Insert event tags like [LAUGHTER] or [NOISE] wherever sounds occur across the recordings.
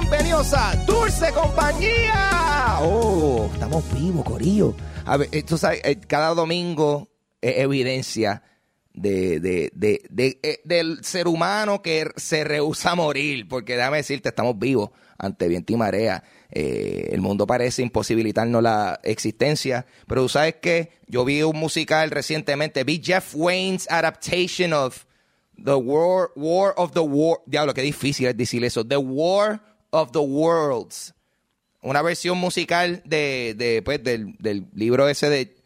bienvenidos a Dulce Compañía. Oh, estamos vivos, Corillo. A ver, eh, tú sabes, eh, cada domingo es evidencia de, de, de, eh, del ser humano que se rehúsa a morir, porque déjame decirte, estamos vivos ante viento y marea. El mundo parece imposibilitarnos la existencia, pero tú sabes que yo vi un musical recientemente, vi Jeff Wayne's adaptation of The War, War of the War, diablo, qué difícil es decir eso, The War of the Worlds, una versión musical de, de pues, del, del libro ese de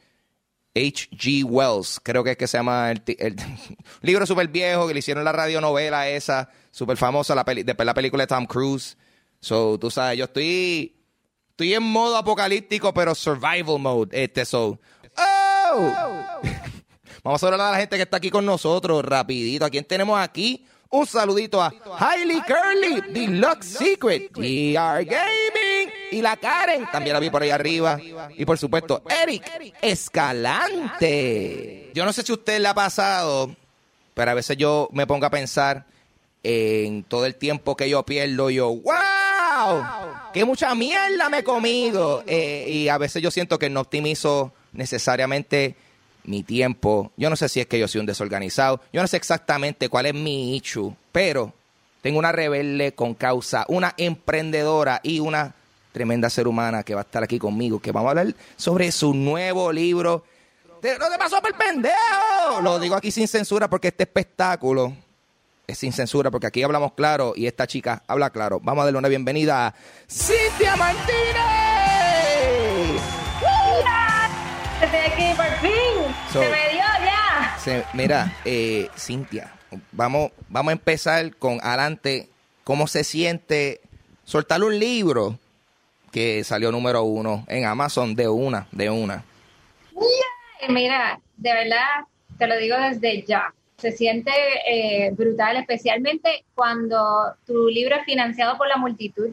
H.G. Wells, creo que es que se llama el, el [LAUGHS] libro súper viejo que le hicieron la radionovela esa, súper famosa, la peli- después la película de Tom Cruise. So, tú sabes, yo estoy, estoy en modo apocalíptico, pero survival mode, este, so. ¡Oh! [LAUGHS] Vamos a hablar a la gente que está aquí con nosotros, rapidito. ¿A quién tenemos aquí? Un saludito a Hailey Curly, Deluxe Secret, GR Gaming y la Karen, también la vi por ahí arriba. Y por supuesto, Eric Escalante. Yo no sé si usted le ha pasado, pero a veces yo me pongo a pensar en todo el tiempo que yo pierdo, yo, ¡wow! ¡Qué mucha mierda me he comido! Eh, y a veces yo siento que no optimizo necesariamente mi tiempo. Yo no sé si es que yo soy un desorganizado. Yo no sé exactamente cuál es mi issue, pero tengo una rebelde con causa, una emprendedora y una tremenda ser humana que va a estar aquí conmigo, que vamos a hablar sobre su nuevo libro. ¡No te pasó por pendejo! Lo digo aquí sin censura porque este espectáculo es sin censura porque aquí hablamos claro y esta chica habla claro. Vamos a darle una bienvenida a Cintia Martínez. Estoy aquí por fin. So- Se me dio ya. Se- mira, eh, Cintia, vamos, vamos a empezar con adelante. ¿Cómo se siente soltar un libro que salió número uno en Amazon de una, de una? Mira, de verdad, te lo digo desde ya. Se siente eh, brutal, especialmente cuando tu libro es financiado por la multitud,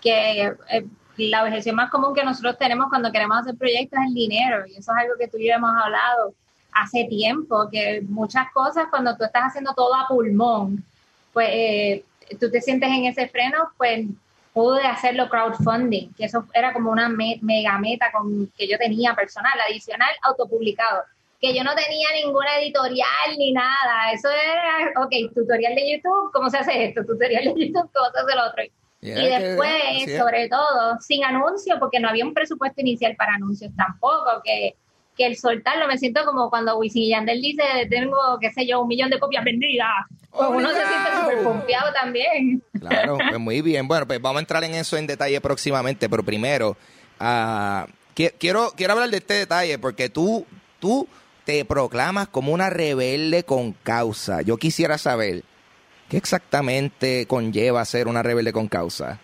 que eh, la objeción más común que nosotros tenemos cuando queremos hacer proyectos es el dinero, y eso es algo que tú y yo hemos hablado hace tiempo, que muchas cosas cuando tú estás haciendo todo a pulmón, pues eh, tú te sientes en ese freno, pues pude hacerlo crowdfunding, que eso era como una me- mega meta con, que yo tenía personal, adicional, autopublicado, que yo no tenía ninguna editorial ni nada, eso era, ok, tutorial de YouTube, ¿cómo se hace esto? Tutorial de YouTube, ¿cómo se hace lo otro? Yeah, y después, sobre todo, sin anuncio, porque no había un presupuesto inicial para anuncios tampoco, que, que el soltarlo, me siento como cuando Wisin y Yandel dice, tengo, qué sé yo, un millón de copias vendidas, pues uno se siente súper confiado también. Claro, [LAUGHS] pues muy bien. Bueno, pues vamos a entrar en eso en detalle próximamente, pero primero, qui- quiero, quiero hablar de este detalle porque tú, tú te proclamas como una rebelde con causa. Yo quisiera saber, ¿qué exactamente conlleva ser una rebelde con causa?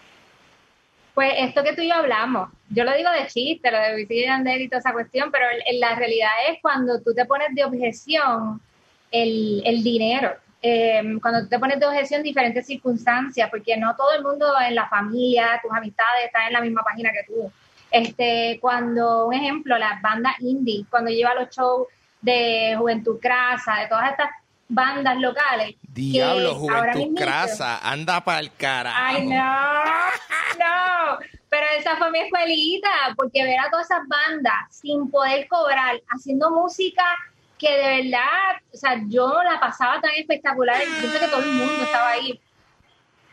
Pues esto que tú y yo hablamos, yo lo digo de chiste, lo de Wisin y y toda esa cuestión, pero la realidad es cuando tú te pones de objeción el, el dinero. Eh, cuando tú te pones de objeción diferentes circunstancias, porque no todo el mundo en la familia, tus amistades están en la misma página que tú. Este, cuando, un ejemplo, las bandas indie, cuando lleva los shows de Juventud Crasa, de todas estas bandas locales. Diablo, Juventud Crasa, anda para el carajo. Ay, no, [LAUGHS] no. Pero esa fue mi escuelita, porque ver a todas esas bandas sin poder cobrar, haciendo música que de verdad, o sea, yo la pasaba tan espectacular, yo sé que todo el mundo estaba ahí,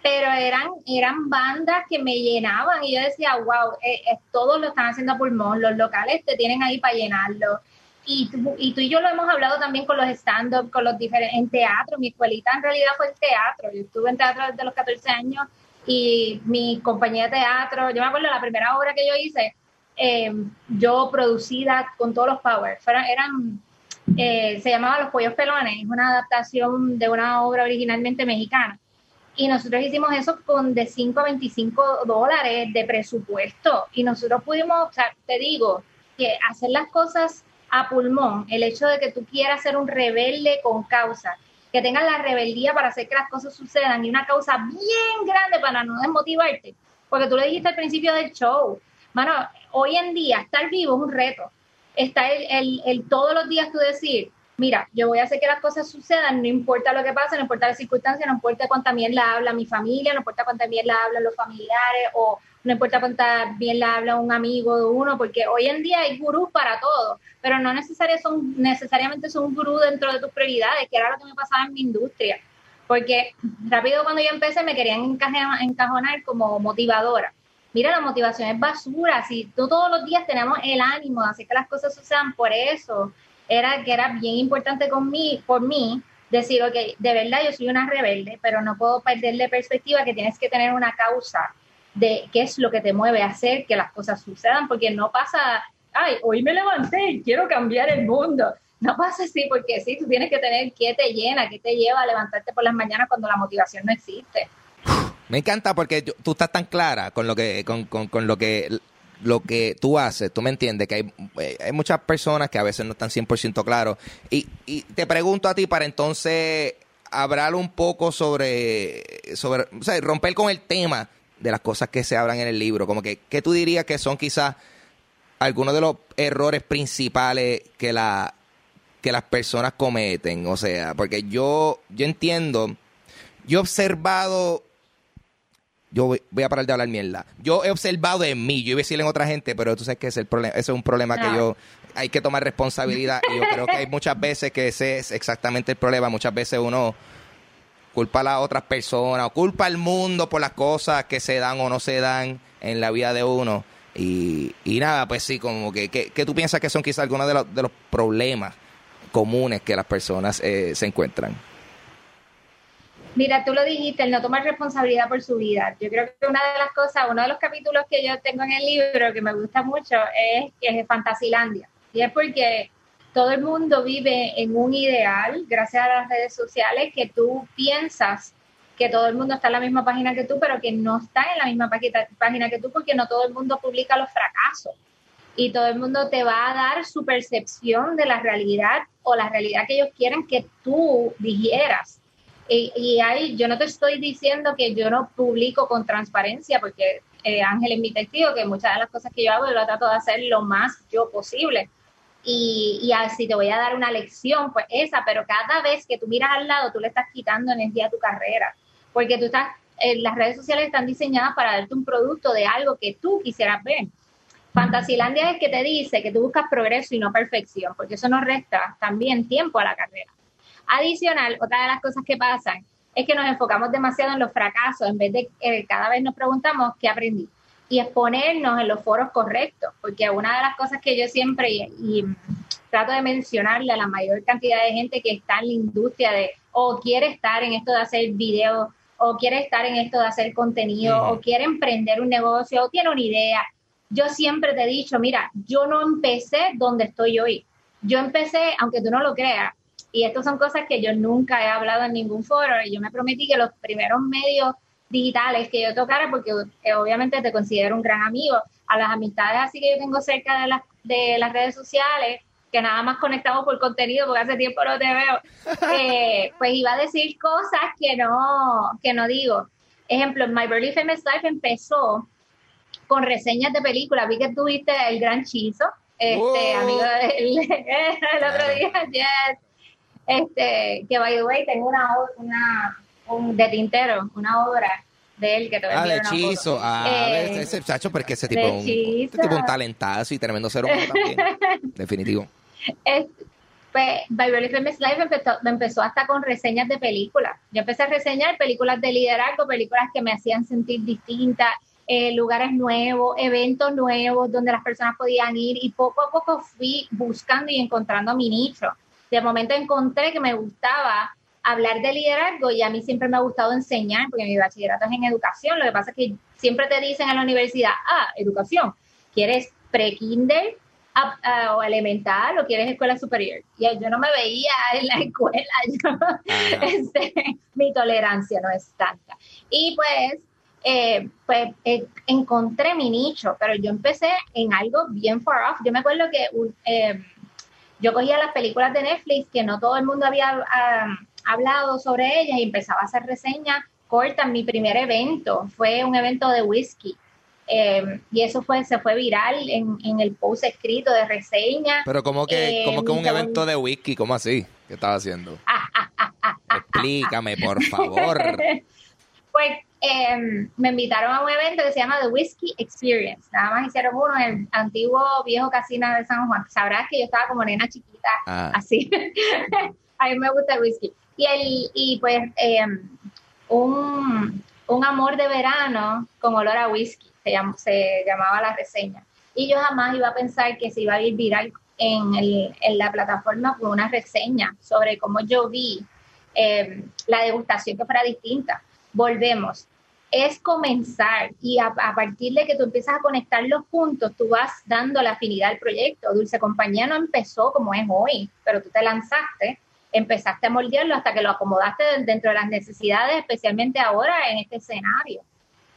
pero eran, eran bandas que me llenaban y yo decía, wow, eh, eh, todos lo están haciendo a pulmón, los locales te tienen ahí para llenarlo. Y tú, y yo lo hemos hablado también con los stand-up, con los diferentes, en teatro, mi escuelita en realidad fue el teatro, yo estuve en teatro desde los 14 años y mi compañía de teatro, yo me acuerdo la primera obra que yo hice, eh, yo producida con todos los powers, eran, eh, se llamaba Los Pollos Pelones, es una adaptación de una obra originalmente mexicana. Y nosotros hicimos eso con de 5 a 25 dólares de presupuesto. Y nosotros pudimos, o sea, te digo, que hacer las cosas a pulmón, el hecho de que tú quieras ser un rebelde con causa, que tengas la rebeldía para hacer que las cosas sucedan y una causa bien grande para no desmotivarte. Porque tú lo dijiste al principio del show. Mano, hoy en día estar vivo es un reto. Está el, el, el todos los días tú decir, mira, yo voy a hacer que las cosas sucedan, no importa lo que pase, no importa las circunstancias, no importa cuánta bien la habla mi familia, no importa cuánta bien la hablan los familiares o no importa cuánta bien la habla un amigo de uno, porque hoy en día hay gurús para todo, pero no necesariamente son, necesariamente son un gurú dentro de tus prioridades, que era lo que me pasaba en mi industria. Porque rápido cuando yo empecé me querían encajonar como motivadora. Mira, la motivación es basura. Si tú todos los días tenemos el ánimo de hacer que las cosas sucedan, por eso era que era bien importante con mí, por mí decir, ok, de verdad yo soy una rebelde, pero no puedo perder perspectiva que tienes que tener una causa de qué es lo que te mueve a hacer que las cosas sucedan, porque no pasa, ay, hoy me levanté y quiero cambiar el mundo. No pasa así, porque sí, tú tienes que tener qué te llena, qué te lleva a levantarte por las mañanas cuando la motivación no existe. Me encanta porque tú estás tan clara con lo que, con, con, con lo que lo que tú haces, tú me entiendes, que hay, eh, hay muchas personas que a veces no están 100% claros. Y, y te pregunto a ti para entonces hablar un poco sobre, sobre o sea, romper con el tema de las cosas que se hablan en el libro. Como que, ¿qué tú dirías que son quizás algunos de los errores principales que, la, que las personas cometen? O sea, porque yo, yo entiendo, yo he observado yo voy, a parar de hablar mierda. Yo he observado en mí, yo iba a decirle en otra gente, pero tú sabes que es el problema, ese es un problema que yo hay que tomar responsabilidad y yo creo que hay muchas veces que ese es exactamente el problema, muchas veces uno culpa a las otras personas o culpa al mundo por las cosas que se dan o no se dan en la vida de uno. Y, y nada, pues sí, como que, que, tú piensas que son quizás algunos de los, de los problemas comunes que las personas eh, se encuentran. Mira, tú lo dijiste, el no tomar responsabilidad por su vida. Yo creo que una de las cosas, uno de los capítulos que yo tengo en el libro que me gusta mucho es que es Fantasilandia. Y es porque todo el mundo vive en un ideal, gracias a las redes sociales, que tú piensas que todo el mundo está en la misma página que tú, pero que no está en la misma página que tú porque no todo el mundo publica los fracasos. Y todo el mundo te va a dar su percepción de la realidad o la realidad que ellos quieren que tú digieras. Y, y ahí yo no te estoy diciendo que yo no publico con transparencia, porque eh, Ángel es mi testigo, que muchas de las cosas que yo hago yo lo trato de hacer lo más yo posible. Y, y así te voy a dar una lección, pues esa, pero cada vez que tú miras al lado, tú le estás quitando energía a tu carrera, porque tú estás, eh, las redes sociales están diseñadas para darte un producto de algo que tú quisieras ver. Fantasilandia es que te dice que tú buscas progreso y no perfección, porque eso nos resta también tiempo a la carrera. Adicional, otra de las cosas que pasan es que nos enfocamos demasiado en los fracasos en vez de eh, cada vez nos preguntamos qué aprendí y exponernos en los foros correctos, porque una de las cosas que yo siempre y, trato de mencionarle a la mayor cantidad de gente que está en la industria de o quiere estar en esto de hacer videos o quiere estar en esto de hacer contenido o quiere emprender un negocio o tiene una idea. Yo siempre te he dicho, mira, yo no empecé donde estoy hoy. Yo empecé, aunque tú no lo creas, y estas son cosas que yo nunca he hablado en ningún foro y yo me prometí que los primeros medios digitales que yo tocara, porque eh, obviamente te considero un gran amigo, a las amistades así que yo tengo cerca de las, de las redes sociales, que nada más conectamos por contenido, porque hace tiempo no te veo, [LAUGHS] eh, pues iba a decir cosas que no, que no digo. Ejemplo, My Burly Famous Life empezó con reseñas de películas. Vi que tuviste El Gran Chizo, este, amigo del, [LAUGHS] el otro día, yes, este, que by the way, tengo una, una un, de tintero, una obra de él que te Ah, de hechizo. Ah, eh, ese chacho, porque ese tipo, un, ese tipo un talentazo y tremendo ser humano también. [LAUGHS] Definitivo. Es, pues, Beverly Films Live empezó, me empezó hasta con reseñas de películas. Yo empecé a reseñar películas de liderazgo, películas que me hacían sentir distinta, eh, lugares nuevos, eventos nuevos donde las personas podían ir y poco a poco fui buscando y encontrando mi nicho de momento encontré que me gustaba hablar de liderazgo y a mí siempre me ha gustado enseñar, porque mi bachillerato es en educación, lo que pasa es que siempre te dicen en la universidad, ah, educación, ¿quieres pre-kinder o elemental o quieres escuela superior? Y yo no me veía en la escuela, [LAUGHS] este, mi tolerancia no es tanta. Y pues, eh, pues eh, encontré mi nicho, pero yo empecé en algo bien far off. Yo me acuerdo que... Un, eh, yo cogía las películas de Netflix que no todo el mundo había hablado sobre ellas y empezaba a hacer reseñas cortas. Mi primer evento fue un evento de whisky Eh, y eso fue se fue viral en, en, el post escrito de reseña. Pero como que, como que un evento de whisky, ¿cómo así? ¿Qué estaba haciendo? [LAUGHS] Explícame, por favor. [LAUGHS] pues eh, me invitaron a un evento que se llama The Whiskey Experience. Nada más hicieron uno en el antiguo viejo casino de San Juan. Sabrás que yo estaba como nena chiquita, ah. así. [LAUGHS] a mí me gusta el whisky. Y, el, y pues eh, un, un amor de verano con olor a whisky, se, se llamaba la reseña. Y yo jamás iba a pensar que se iba a ir viral en, el, en la plataforma con una reseña sobre cómo yo vi eh, la degustación que fuera distinta. Volvemos. Es comenzar y a, partir de que tú empiezas a conectar los puntos, tú vas dando la afinidad al proyecto. Dulce Compañía no empezó como es hoy, pero tú te lanzaste, empezaste a moldearlo hasta que lo acomodaste dentro de las necesidades, especialmente ahora en este escenario.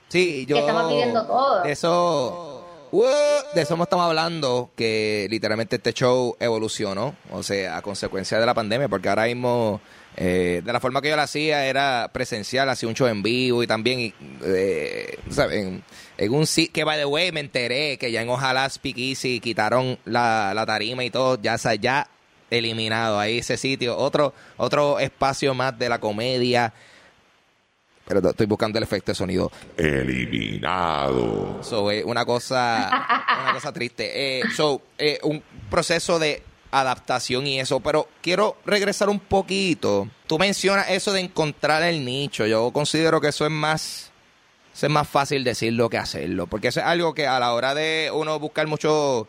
Sí, yo. Que estamos viviendo todo. Eso de eso estamos hablando, que literalmente este show evolucionó, o sea, a consecuencia de la pandemia, porque ahora mismo, eh, de la forma que yo lo hacía, era presencial, hacía un show en vivo y también, eh, En, en, un que by the way me enteré que ya en Ojalá Speak Easy quitaron la, la tarima y todo, ya, ya eliminado ahí ese sitio, otro, otro espacio más de la comedia pero estoy buscando el efecto de sonido. Eliminado. So, eh, una cosa, una cosa triste. Eh, so, eh, un proceso de adaptación y eso, pero quiero regresar un poquito. Tú mencionas eso de encontrar el nicho. Yo considero que eso es más, es más fácil decirlo que hacerlo, porque eso es algo que a la hora de uno buscar mucho,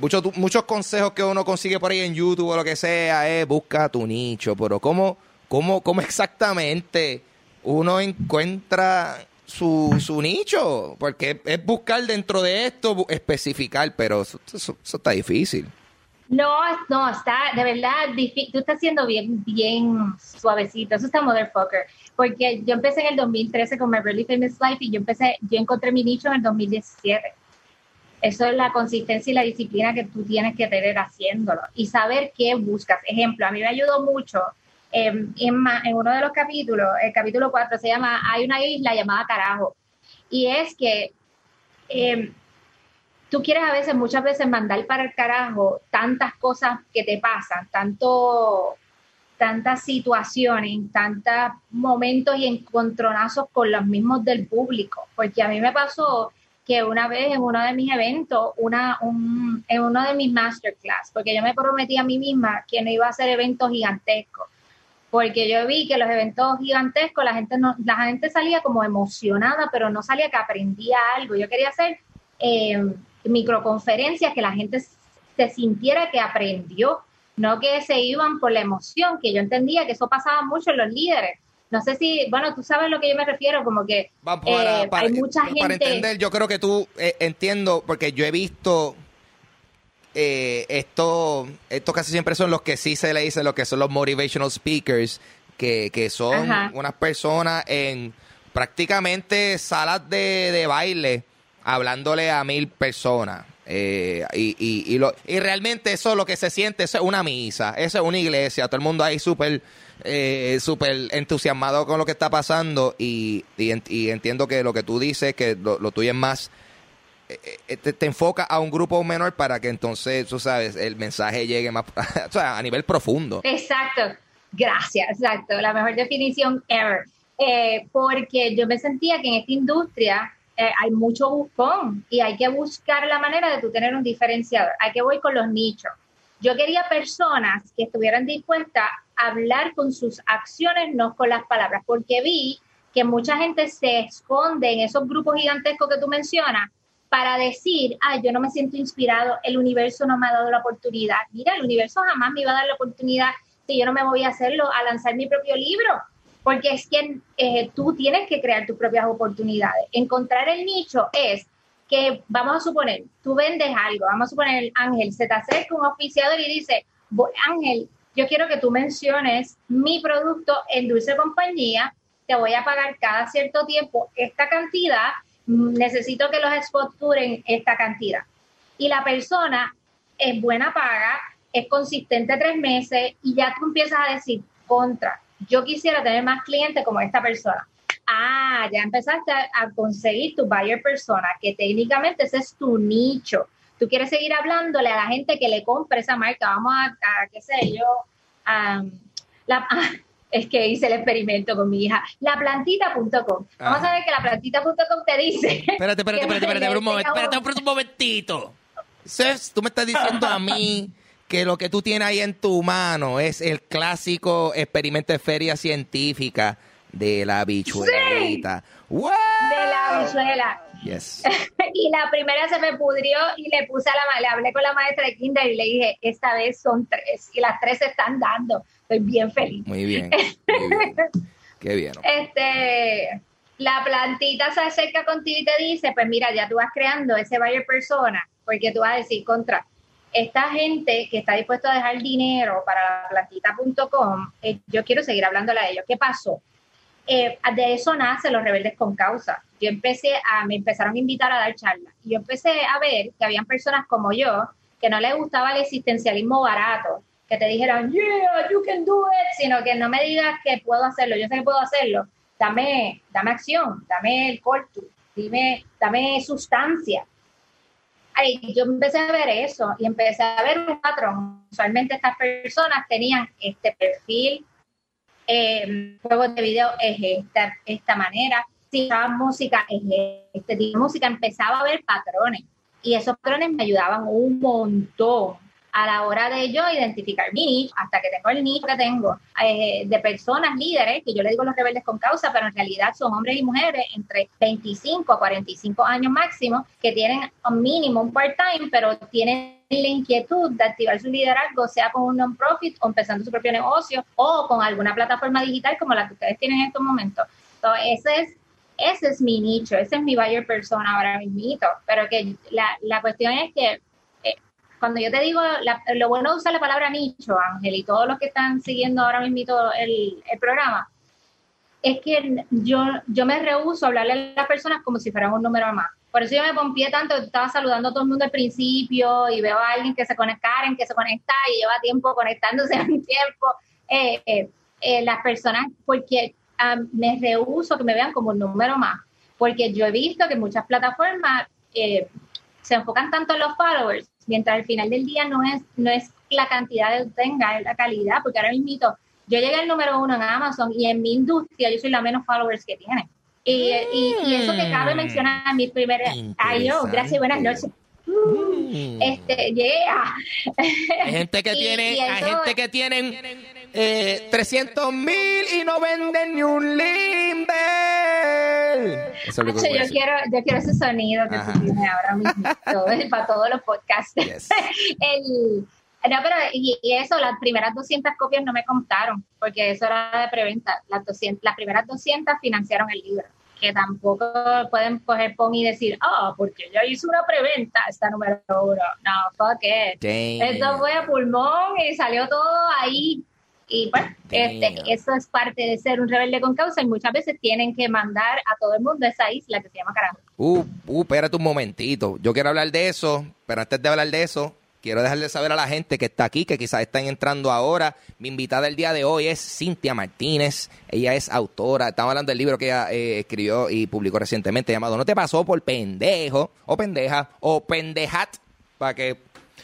muchos, muchos consejos que uno consigue por ahí en YouTube o lo que sea, es busca tu nicho, pero ¿cómo? ¿Cómo, cómo exactamente uno encuentra su, su nicho? Porque es buscar dentro de esto, especificar, pero eso, está difícil. No, no, está de verdad difícil. Tú estás haciendo bien, bien suavecito. Eso está motherfucker. Porque yo empecé en el 2013 con My Really Famous Life y yo empecé, yo encontré mi nicho en el 2017. Eso es la consistencia y la disciplina que tú tienes que tener haciéndolo y saber qué buscas. Ejemplo, a mí me ayudó mucho en, uno de los capítulos, el capítulo 4, se llama Hay una isla llamada Carajo. Y es que em, tú quieres a veces, muchas veces mandar para el carajo tantas cosas que te pasan, tanto, tantas situaciones, tantos momentos y encontronazos con los mismos del público. Porque a mí me pasó que una vez en uno de mis eventos, una, en uno de mis masterclass, porque yo me prometí a mí misma que no iba a hacer eventos gigantescos porque yo vi que los eventos gigantescos, la gente, no, la gente salía como emocionada, pero no salía que aprendía algo. Yo quería hacer eh, microconferencias que la gente se sintiera que aprendió, no que se iban por la emoción, que yo entendía que eso pasaba mucho en los líderes. No sé si, bueno, tú sabes a lo que yo me refiero, como que eh, hay mucha gente... Para entender, yo creo que tú eh, entiendo, porque yo he visto eh, esto, esto casi siempre son los que sí se le dicen, lo que son los motivational speakers, que, que son unas personas en prácticamente salas de, de baile, hablándole a mil personas. Eh, y, y, y, lo, y realmente eso lo que se siente, eso es una misa, eso es una iglesia, todo el mundo ahí súper eh, súper entusiasmado con lo que está pasando y, y, entiendo que lo que tú dices, que lo, lo tuyo es más eh, te, enfoca a un grupo menor para que entonces, tú sabes, el mensaje llegue más [LAUGHS] o sea, a nivel profundo. Exacto, gracias, exacto, la mejor definición ever. Eh, porque yo me sentía que en esta industria eh, hay mucho buscón y hay que buscar la manera de tú tener un diferenciador. Hay que voy con los nichos. Yo quería personas que estuvieran dispuestas hablar con sus acciones, no con las palabras, porque vi que mucha gente se esconde en esos grupos gigantescos que tú mencionas para decir, ah, yo no me siento inspirado, el universo no me ha dado la oportunidad. Mira, el universo jamás me iba a dar la oportunidad si yo no me voy a hacerlo, a lanzar mi propio libro, porque es que eh, tú tienes que crear tus propias oportunidades. Encontrar el nicho es que, vamos a suponer, tú vendes algo, vamos a suponer, Ángel, se te acerca un oficiador y dice, Ángel, yo quiero que tú menciones mi producto en Dulce Compañía, te voy a pagar cada cierto tiempo esta cantidad necesito que los spots esta cantidad. Y la persona es buena paga, es consistente tres meses y ya tú empiezas a decir, contra, yo quisiera tener más clientes como esta persona. ah, ya empezaste a conseguir tu buyer persona, que técnicamente ese es tu nicho. Tú quieres seguir hablándole a la gente que le compre esa marca. Vamos a, qué sé yo, la, [LAUGHS] es que hice el experimento con mi hija, laplantita.com. Vamos a ver que laplantita.com te dice. [LAUGHS] Espérate, espérate, espérate, espérate, un momento, espérate un momentito. tú me estás diciendo a mí [LAUGHS] que lo que tú tienes ahí en tu mano es el clásico experimento de feria científica de la bichuelita. De la bichuela. Yes. [LAUGHS] y la primera se me pudrió y le puse a la le hablé con la maestra de kinder y le dije, esta vez son tres y las tres se están dando. Estoy bien feliz. Muy bien. [LAUGHS] Muy bien. Qué bien. Este, la plantita se acerca contigo y te dice, pues mira, ya tú vas creando ese buyer persona, porque tú vas a decir contra esta gente que está dispuesta a dejar dinero para plantita.com, eh, yo quiero seguir hablándole a ellos. ¿Qué pasó? Eh, de eso nace los rebeldes con causa. Yo empecé a, me empezaron a invitar a dar charlas. Y yo empecé a ver que habían personas como yo que no les gustaba el existencialismo barato, que te dijeran, yeah, you can do it, sino que no me digas que puedo hacerlo, yo sé que puedo hacerlo. Dame, dame acción, dame el corto, dime, dame sustancia. Ay, yo empecé a ver eso y empecé a ver un patrón. Usualmente estas personas tenían este perfil eh, juegos de video es esta, esta manera, si estaba música es este tipo de música, empezaba a ver patrones. Y esos patrones me ayudaban un montón a la hora de yo identificar mi nicho, hasta que tengo el nicho que tengo, eh, de personas líderes, que yo le digo los rebeldes con causa, pero en realidad son hombres y mujeres entre 25 a 45 años máximo, que tienen un mínimo un part-time, pero tienen la inquietud de activar su liderazgo, sea con un non-profit o empezando su propio negocio o con alguna plataforma digital como la que ustedes tienen en estos momentos. Entonces, ese es ese es mi nicho, ese es mi buyer persona ahora mismo, pero que la, la cuestión es que cuando yo te digo, lo bueno de usar la palabra nicho, Ángel, y todos los que están siguiendo ahora mismo el, el programa, es que yo, yo me rehuso a hablarle a las personas como si fueran un número más. Por eso yo me pompié tanto, estaba saludando a todo el mundo al principio y veo a alguien que se conecta, Karen, que se conecta y lleva tiempo conectándose [LAUGHS] a un tiempo. Eh, eh, eh, las personas, porque me rehuso que me vean como un número más, porque yo he visto que muchas plataformas se enfocan tanto en los followers mientras al final del día no es, no es la cantidad de tenga, es la calidad, porque ahora mismo yo llegué al número uno en Amazon y en mi industria yo soy la menos followers que tiene. Y, y, eso que cabe mencionar en mi primer año, gracias y buenas noches. Mm. Este, yeah. Hay gente que [LAUGHS] tiene, hay gente que tienen eh, 300 mil y no venden ni un limber. Eso yo, quiero, yo quiero ese sonido que tú tienes ahora mismo para todos los podcasts. [LAUGHS] El, no, pero y, eso, las primeras 200 copias no me contaron, porque eso era de preventa. Las, 200, las primeras 200 financiaron el libro que tampoco pueden coger pon y decir, ah, porque yo hice una preventa, esta número uno. No, fuck it. Esto fue a pulmón y salió todo ahí y pues, este, eso es parte de ser un rebelde con causa y muchas veces tienen que mandar a todo el mundo a esa isla que se llama Carajo. Uh, uh, espérate un momentito. Yo quiero hablar de eso, pero antes de hablar de eso, quiero dejarle saber a la gente que está aquí, que quizás están entrando ahora. Mi invitada del día de hoy es Cintia Martínez. Ella es autora. Estamos hablando del libro que ella eh, escribió y publicó recientemente llamado No te pasó por pendejo, o pendeja, o pendejat, para que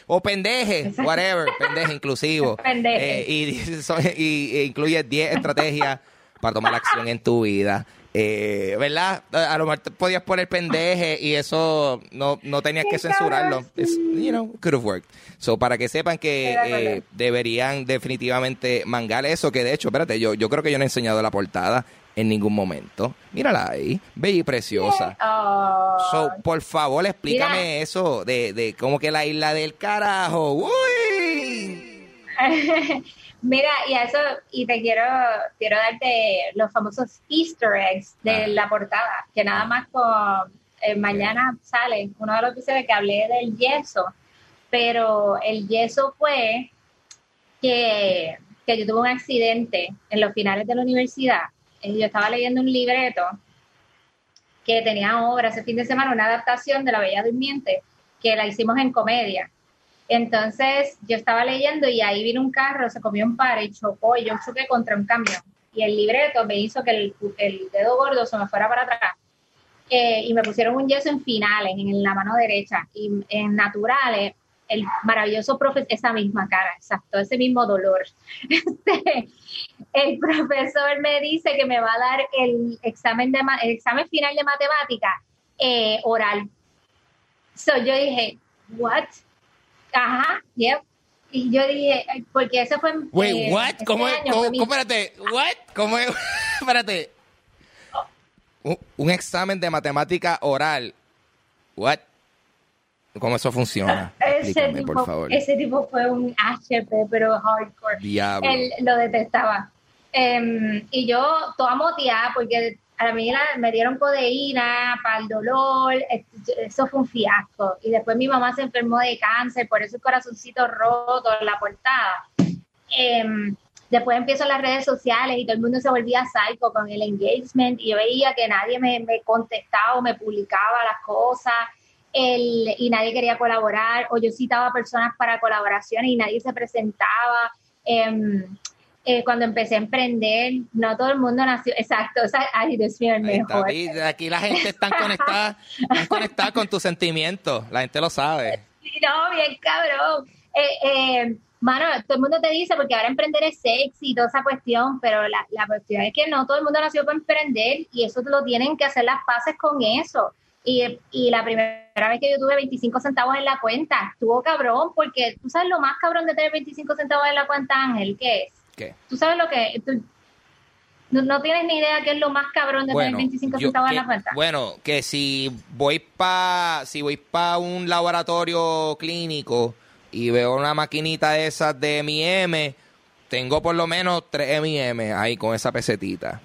o pendeje, whatever, pendeje inclusivo. [LAUGHS] pendeje. Eh, y, [LAUGHS] incluye 10 estrategias para tomar acción en tu vida. Eh, ¿Verdad? A lo mejor podías poner pendeje y eso no, no tenías que censurarlo. you know, could have worked. So, para que sepan que eh, deberían definitivamente mangar eso, que de hecho, espérate, yo, yo creo que yo no he enseñado la portada en ningún momento. Mírala ahí, bella y preciosa. So, por favor, explícame eso de, de cómo que la isla del carajo. ¡Uy! [LAUGHS] Mira, y eso, y te quiero, quiero darte los famosos Easter eggs de ah. la portada, que nada más con eh, mañana sale uno de los episodios que hablé del yeso, pero el yeso fue que, que yo tuve un accidente en los finales de la universidad yo estaba leyendo un libreto que tenía obra ese fin de semana, una adaptación de La Bella Durmiente, que la hicimos en comedia. Entonces yo estaba leyendo y ahí vino un carro, se comió un par y chocó y yo choqué contra un camión. y el libreto me hizo que el, el dedo gordo se me fuera para atrás. Eh, y me pusieron un yeso en finales, en la mano derecha, y en naturales, el maravilloso profesor, esa misma cara, exacto, ese mismo dolor. [LAUGHS] Este, el profesor me dice que me va a dar el examen, de, el examen final de matemática eh, oral. So yo dije, ¿what? Ajá, yep. Y yo dije, porque eso fue. Wait, eh, what? Este ¿Cómo, ¿cómo, espérate, what? ¿Cómo es? [LAUGHS] espérate. Un, examen de matemática oral. What? ¿Cómo eso funciona? [LAUGHS] Ese tipo, por favor. Ese tipo fue un HP, pero hardcore. Diablo. Él lo detestaba. Em, y yo toda moteada, porque a mí me dieron codeína para el dolor, eso fue un fiasco. Y después mi mamá se enfermó de cáncer, por eso el corazoncito roto en la portada. Em, después empiezo las redes sociales y todo el mundo se volvía psycho con el engagement y yo veía que nadie me, contestaba o me publicaba las cosas el, y nadie quería colaborar o yo citaba personas para colaboraciones y nadie se presentaba. Eh, eh, cuando empecé a emprender, no todo el mundo nació, exacto, o sea, ay Dios mío, el mejor. aquí la gente está conectada, está [LAUGHS] conectada con tus sentimientos, la gente lo sabe. no, bien cabrón. Eh, eh, mano, todo el mundo te dice, porque ahora emprender es sexy y toda esa cuestión, pero la, la cuestión es que no todo el mundo nació para emprender y eso lo tienen que hacer las paces con eso. Y, y, la primera vez que yo tuve 25 centavos en la cuenta, estuvo cabrón, porque tú sabes lo más cabrón de tener 25 centavos en la cuenta, Ángel, ¿qué es? ¿Tú sabes lo que? no, tienes ni idea qué es lo más cabrón de tener 25 centavos en la cuenta. Bueno, que si voy para si voy para un laboratorio clínico y veo una maquinita de esas de M&M, tengo por lo menos 3 M&M ahí con esa pesetita.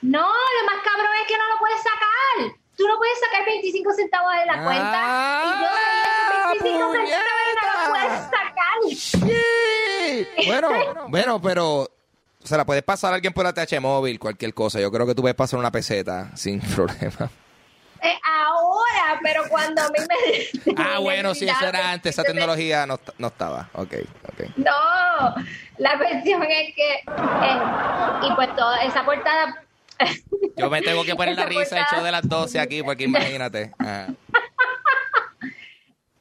No, lo más cabrón es que no lo puedes sacar. Tú no puedes sacar 25 centavos de la cuenta. y yo 25 centavos no lo puedes sacar. Bueno, [LAUGHS] bueno, pero se la puedes pasar a alguien por ATH móvil, cualquier cosa. Yo creo que tú puedes pasar una peseta sin [LAUGHS] problema. Eh, ahora, pero cuando a mí me... [LAUGHS] ah, bueno, sí, eso era antes, esa tecnología no, no estaba. Ok, ok. No, la cuestión es que... Eh, y pues toda esa portada... Yo me tengo que poner la risa hecho de las 12 aquí, porque [LAUGHS] imagínate. Ah.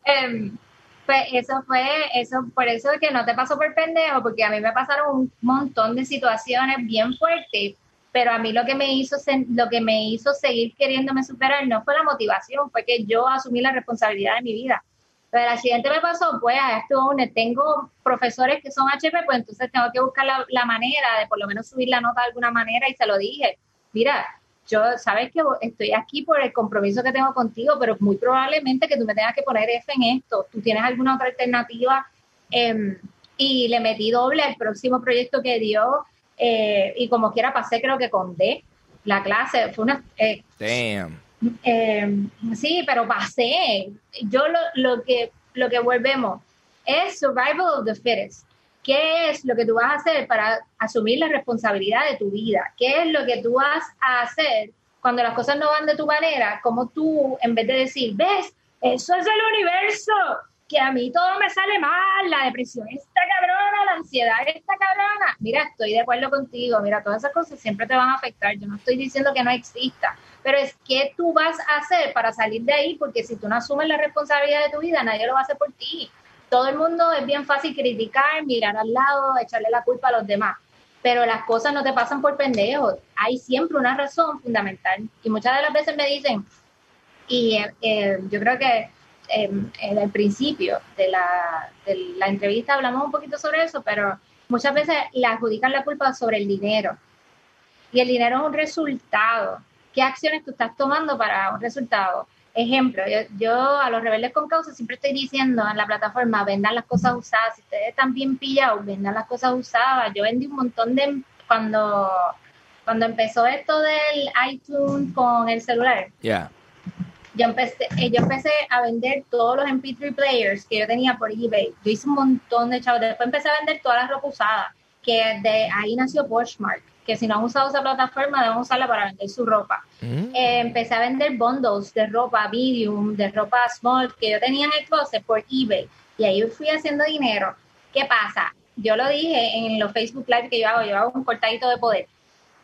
Em, pues eso fue, eso, por eso que no te pasó por pendejo, porque a mí me pasaron un montón de situaciones bien fuertes, pero a mí lo que me hizo, lo que me hizo seguir queriéndome superar no fue la motivación, fue que yo asumí la responsabilidad de mi vida. Pero el accidente me pasó, pues a esto tengo profesores que son HP, pues entonces tengo que buscar la, la manera de por lo menos subir la nota de alguna manera y se lo dije. Mira, yo sabes que estoy aquí por el compromiso que tengo contigo, pero muy probablemente que tú me tengas que poner F en esto. ¿Tú tienes alguna otra alternativa? Em, y le metí doble al próximo proyecto que dio eh, y como quiera pasé creo que con D la clase. Fue una... Eh, Damn. Em, sí, pero pasé. Yo lo, lo, que, lo que volvemos es survival of the fittest. ¿Qué es lo que tú vas a hacer para asumir la responsabilidad de tu vida? ¿Qué es lo que tú vas a hacer cuando las cosas no van de tu manera? Como tú, en vez de decir, ves, eso es el universo, que a mí todo me sale mal, la depresión está cabrona, la ansiedad está cabrona. Mira, estoy de acuerdo contigo, mira, todas esas cosas siempre te van a afectar. Yo no estoy diciendo que no exista, pero es que tú vas a hacer para salir de ahí, porque si tú no asumes la responsabilidad de tu vida, nadie lo va a hacer por ti todo el mundo es bien fácil criticar, mirar al lado, echarle la culpa a los demás, pero las cosas no te pasan por pendejos. Hay siempre una razón fundamental. Y muchas de las veces me dicen, y eh, eh, yo creo que em, en el principio de la, de la entrevista hablamos un poquito sobre eso, pero muchas veces le adjudican la culpa sobre el dinero. Y el dinero es un resultado. ¿Qué acciones tú estás tomando para un resultado? Ejemplo, yo, a los rebeldes con causa siempre estoy diciendo en la plataforma, vendan las cosas usadas, si ustedes están bien pillados, vendan las cosas usadas. Yo vendí un montón de, cuando, cuando empezó esto del iTunes con el celular. Ya. Yo empecé, eh, yo empecé a vender todos los MP3 players que yo tenía por eBay. Yo hice un montón de chavos. Después empecé a vender todas las ropa usadas, que de ahí nació Poshmark que si no han usado esa plataforma deben usarla para vender su ropa. Mm. Eh, empecé a vender bundles de ropa medium, de ropa small que yo tenía en el closet por eBay y ahí fui haciendo dinero. ¿Qué pasa? yo lo dije en los Facebook Live que yo hago, yo hago un cortadito de poder.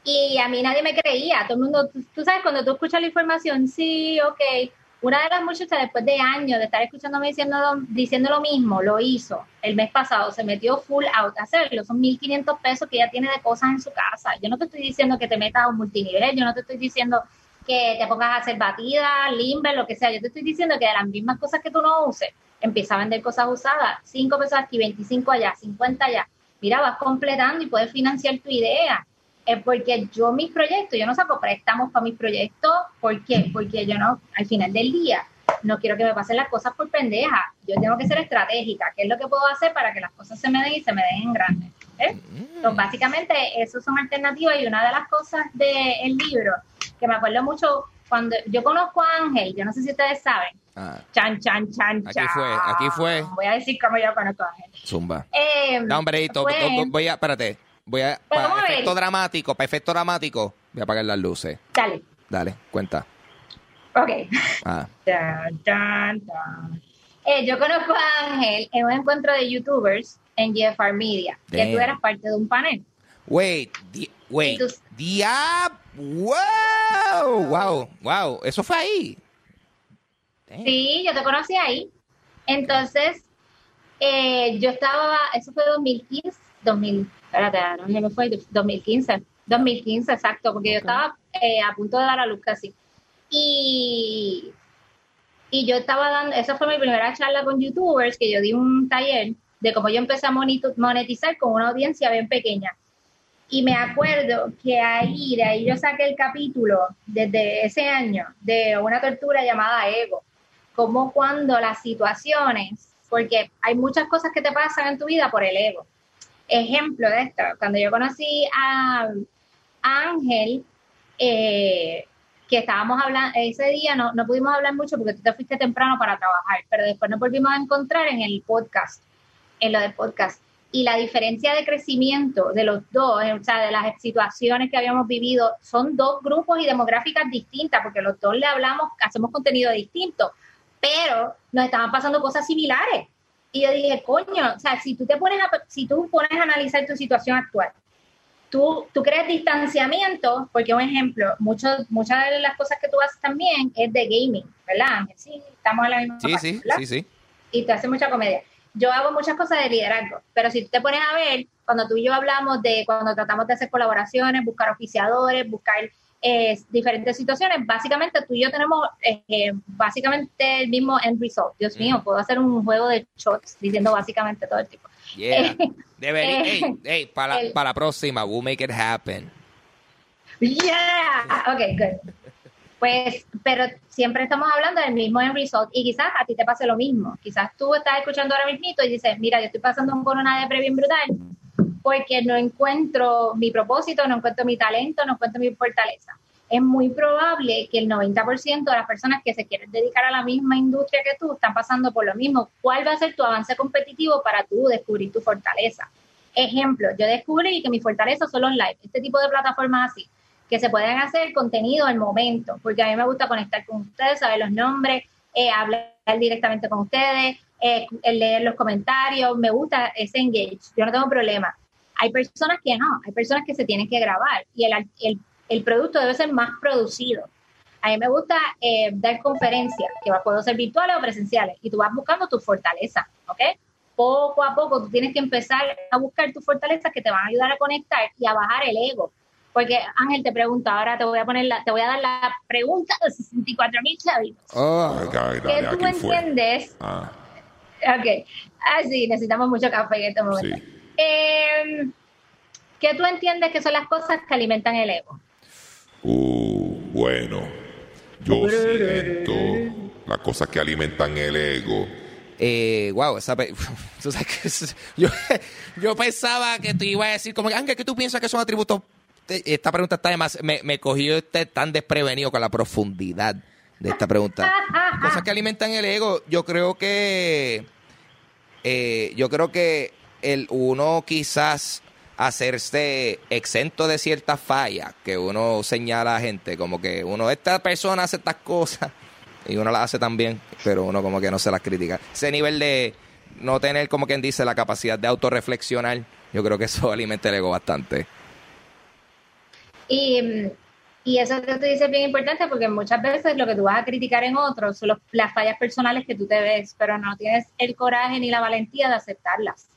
Y a mí nadie me creía, todo el mundo, tú, sabes, cuando tú escuchas la información, sí, ok. Una de las muchachas, después de años de estar escuchándome diciendo, diciendo lo mismo, lo hizo el mes pasado, se metió full out a hacerlo. Son 1.500 pesos que ella tiene de cosas en su casa. Yo no te estoy diciendo que te metas a un multinivel, yo no te estoy diciendo que te pongas a hacer batidas, limber, lo que sea. Yo te estoy diciendo que de las mismas cosas que tú no uses, empieza a vender cosas usadas, 5 pesos aquí, 25 allá, 50 allá. Mira, vas completando y puedes financiar tu idea. Es porque yo mis proyectos, yo no saco préstamos para mis proyectos. ¿Por qué? Porque yo no, al final del día, no quiero que me pasen las cosas por pendeja. Yo tengo que ser estratégica. ¿Qué es lo que puedo hacer para que las cosas se me den y se me den en grande? Entonces, básicamente, eso son alternativas y una de las cosas del libro, que me acuerdo mucho cuando yo conozco a Ángel, yo no sé si ustedes saben, Ah. Chan, chan, chan, chan. Aquí fue, aquí fue. Voy a decir cómo yo conozco a Ángel. Zumba. Eh, no, hombre, voy a, espérate, voy a, para efecto dramático, para efecto dramático, voy a apagar las luces. Dale. Dale, cuenta. Ok. Ah. [LAUGHS] Eh, yo conozco a Ángel en un encuentro de youtubers en GFR Media, que tú eras parte de un panel. Wait, wait, diab, wow, wow, wow, eso fue ahí. Sí, yo te conocí ahí. Entonces, eh, yo estaba, eso fue 2015, 2000, espérate, no fue, 2015, 2015, exacto, porque yo estaba eh, a punto de dar a luz casi. Y, y yo estaba dando, esa fue mi primera charla con youtubers, que yo di un taller de cómo yo empecé a monetizar con una audiencia bien pequeña. Y me acuerdo que ahí, de ahí yo saqué el capítulo desde ese año de una tortura llamada Ego como cuando las situaciones, porque hay muchas cosas que te pasan en tu vida por el ego. Ejemplo de esto, cuando yo conocí a, Ángel, eh, que estábamos hablando, ese día no, no pudimos hablar mucho porque tú te fuiste temprano para trabajar, pero después nos volvimos a encontrar en el podcast, en lo del podcast. Y la diferencia de crecimiento de los dos, o sea, de las situaciones que habíamos vivido, son dos grupos y demográficas distintas, porque los dos le hablamos, hacemos contenido distinto, pero nos estaban pasando cosas similares. Y yo dije, coño, o sea, si tú te pones a, si tú pones a analizar tu situación actual, tú, tú creas distanciamiento, porque un ejemplo, mucho, muchas de las cosas que tú haces también es de gaming, ¿verdad? Sí, estamos en la misma Sí, sí, sí, sí. Y te hace mucha comedia. Yo hago muchas cosas de liderazgo, pero si tú te pones a ver, cuando tú y yo hablamos de cuando tratamos de hacer colaboraciones, buscar oficiadores, buscar eh, diferentes situaciones. Básicamente tú y yo tenemos eh, básicamente el mismo end result. Dios mío, puedo hacer un juego de shots diciendo básicamente todo el tipo. Yeah. [LAUGHS] Eh, hey, para, para la próxima, we'll make it happen. Yeah. Ok, good. Pues, pero siempre estamos hablando del mismo end result y quizás a ti te pase lo mismo. Quizás tú estás escuchando ahora mismo y dices, mira, yo estoy pasando por una depresión bien brutal porque no encuentro mi propósito, no encuentro mi talento, no encuentro mi fortaleza. Es muy probable que el 90% de las personas que se quieren dedicar a la misma industria que tú están pasando por lo mismo. ¿Cuál va a ser tu avance competitivo para tú descubrir tu fortaleza? Ejemplo, yo descubrí que mi fortaleza son los live, este tipo de plataformas así, que se pueden hacer contenido al momento, porque a mí me gusta conectar con ustedes, saber los nombres, eh, hablar directamente con ustedes, eh, leer los comentarios, me gusta ese engage, yo no tengo problema. Hay personas que no, hay personas que se tienen que grabar y el, el, el producto debe ser más producido. A mí me gusta eh, dar conferencias, que pueden ser virtuales o presenciales, y tú vas buscando tu fortaleza, ¿ok? Poco a poco tú tienes que empezar a buscar tus fortalezas que te van a ayudar a conectar y a bajar el ego. Porque Ángel te pregunta, ahora te voy a poner la, te voy a dar la pregunta de 64 mil chavitos. Oh, ¿Qué tú entiendes? Ah. Ok, ah, sí, necesitamos mucho café en este momento. Sí. Eh, ¿Qué tú entiendes que son las cosas que alimentan el ego? Uh, bueno, yo siento las cosas que alimentan el ego. Eh, wow, esa [LAUGHS] yo, [LAUGHS] yo pensaba que tú ibas a decir como, Ángel, ¿qué tú piensas que son atributos? Esta pregunta está además, me, me cogió este tan desprevenido con la profundidad de esta pregunta. cosas que alimentan el ego, yo creo que, eh, yo creo que el uno quizás hacerse exento de ciertas fallas que uno señala a gente, como que uno, esta persona hace estas cosas y uno las hace también, pero uno como que no se las critica. Ese nivel de, no tener, como quien dice, la capacidad de autorreflexionar, yo creo que eso [LAUGHS] alimenta el ego bastante. Y, y eso que tú dices es bien importante porque muchas veces lo que tú vas a criticar en otros son las fallas personales que tú te ves, pero no tienes el coraje ni la valentía de aceptarlas.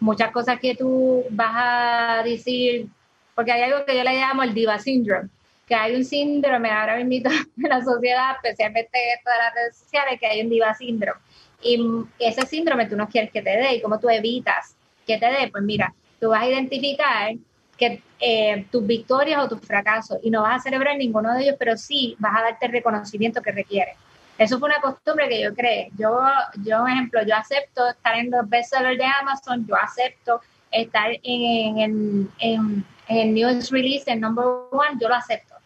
Muchas cosas que tú vas a decir, porque hay algo que yo le llamo el diva syndrome, que hay un síndrome ahora mismo [LAUGHS] en la sociedad, especialmente en de las redes sociales, que hay un diva síndrome. Y ese síndrome tú no quieres que te dé, y cómo tú evitas que te dé, pues mira, tú vas a identificar que eh, tus victorias o tus fracasos y no vas a celebrar ninguno de ellos, pero sí vas a darte el reconocimiento que requiere. Eso fue una costumbre que yo creé. Yo, yo, ejemplo, yo acepto estar en los bestsellers de Amazon, yo acepto estar en, en, en, el news release, en number one, yo lo acepto.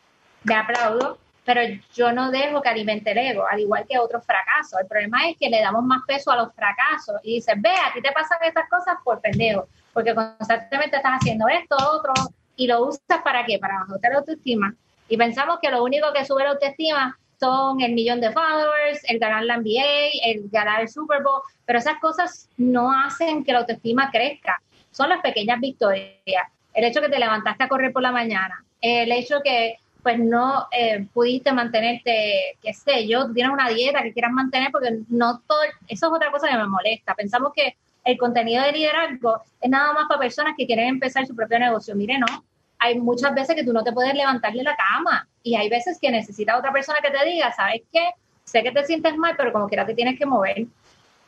Me aplaudo, pero yo no dejo que alimente el ego, al igual que otros fracasos. El problema es que le damos más peso a los fracasos y dices, ve, a ti te pasan estas cosas por pendejo porque constantemente estás haciendo esto, otro, y lo usas para qué? Para bajar la autoestima. Y pensamos que lo único que sube la autoestima son el millón de followers, el ganar la NBA, el ganar el Super Bowl, pero esas cosas no hacen que la autoestima crezca. Son las pequeñas victorias. El hecho que te levantaste a correr por la mañana, el hecho que pues no eh, pudiste mantenerte, qué sé yo, tienes una dieta que quieras mantener, porque no todo, eso es otra cosa que me molesta. Pensamos que el contenido de liderazgo es nada más para personas que quieren empezar su propio negocio. Mire, no, hay muchas veces que tú no te puedes levantar de la cama y hay veces que necesitas otra persona que te diga, ¿sabes qué? Sé que te sientes mal, pero como quiera te tienes que mover.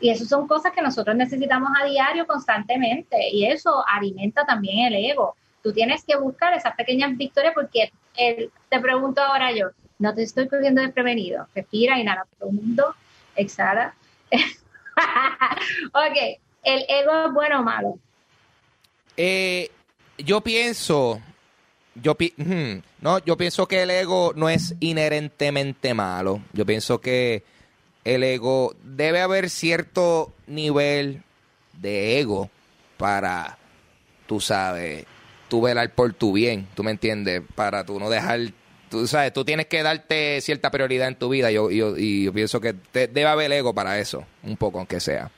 Y eso son cosas que nosotros necesitamos a diario constantemente y eso alimenta también el ego. Tú tienes que buscar esas pequeñas victorias porque te pregunto ahora yo, no te estoy cogiendo desprevenido. Respira, inhala profundo, exhala. [LAUGHS] ok, ¿el ego es bueno o malo? Eh, yo pienso, yo, no, yo pienso que el ego no es inherentemente malo. Yo pienso que el ego debe haber cierto nivel de ego para, tú sabes, tú velar por tu bien, tú me entiendes, para tú no dejar, tú sabes, tú tienes que darte cierta prioridad en tu vida. Yo, yo, y yo pienso que debe haber ego para eso, un poco, aunque sea.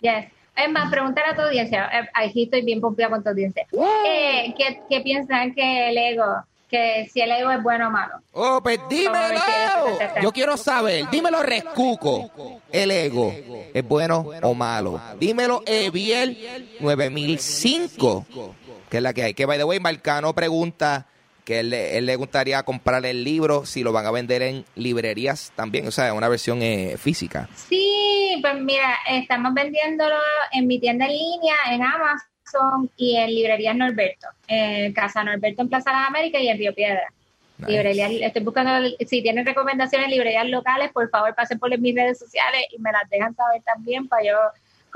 Yes. Es más, preguntar a tu audiencia, eh, aquí estoy bien pompeada con tu audiencia. Eh, ¿qué, piensan que el ego, que si el ego es bueno o malo? Oh, pues dímelo. Yo quiero saber, dímelo Rescuco. ¿El ego es bueno o malo? Dímelo Eviel 9005, que es la que hay. Que, by the way, Marcano pregunta que él, le gustaría comprar el libro si lo van a vender en librerías también, o sea, una versión eh, física. Sí, pues mira, estamos vendiéndolo en mi tienda en línea, en Amazon y en librerías Norberto, en Casa Norberto en Plaza de las Américas y en Río Piedra. Librerías, estoy buscando, si tienen recomendaciones, librerías locales, por favor pasen por mis redes sociales y me las dejan saber también para yo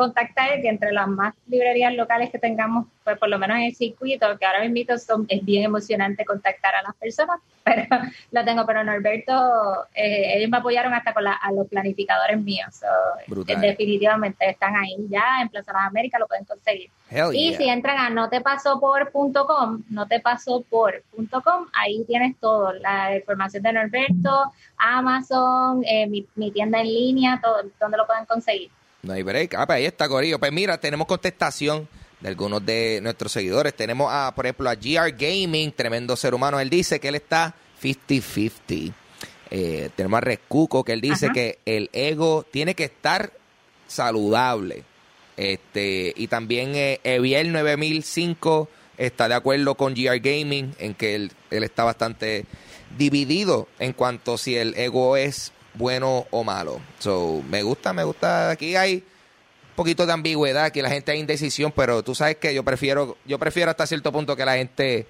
contactar que entre las más librerías locales que tengamos, pues por lo menos en el circuito, que ahora mismo son, es bien emocionante contactar a las personas, [LAUGHS] pero lo tengo, pero Norberto, eh, ellos me apoyaron hasta con a los planificadores míos, definitivamente están ahí ya en Plaza de las Américas, lo pueden conseguir. y si entran a notepasopor.com, notepasopor.com, ahí tienes todo, la información de Norberto, Amazon, eh, mi, mi tienda en línea, todo, donde lo pueden conseguir. No hay break. Ah, pues ahí está, Corillo. Pues mira, tenemos contestación de algunos de nuestros seguidores. Tenemos, a, por ejemplo, a GR Gaming, tremendo ser humano. Él dice que él está 50-50. Eh, tenemos a Rescuco, que él dice que el ego tiene que estar saludable. Este, y también eh, Eviel 9005 está de acuerdo con GR Gaming en que él, él está bastante dividido en cuanto si el ego es bueno o malo. So, me gusta, me gusta. Aquí hay un poquito de ambigüedad, que la gente hay indecisión, pero tú sabes que yo prefiero, yo prefiero hasta cierto punto que la gente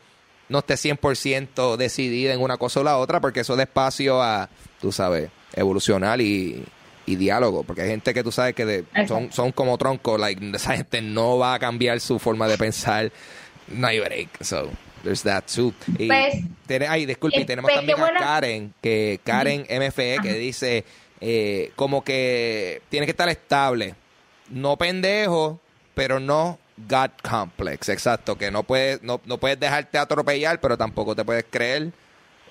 no esté 100% decidida en una cosa o la otra, porque eso da espacio a, tú sabes, evolucionar y, y diálogo, porque hay gente que tú sabes que son, son como troncos, like, esa gente no va a cambiar su forma de pensar, no hay break, so... There's that too. Y pues, ay, disculpe, eh, tenemos pues, también a Karen, que Karen MFE, que dice eh, como que tiene que estar estable. No pendejo, pero no God complex. Exacto, que no puedes, no, no puedes dejarte atropellar, pero tampoco te puedes creer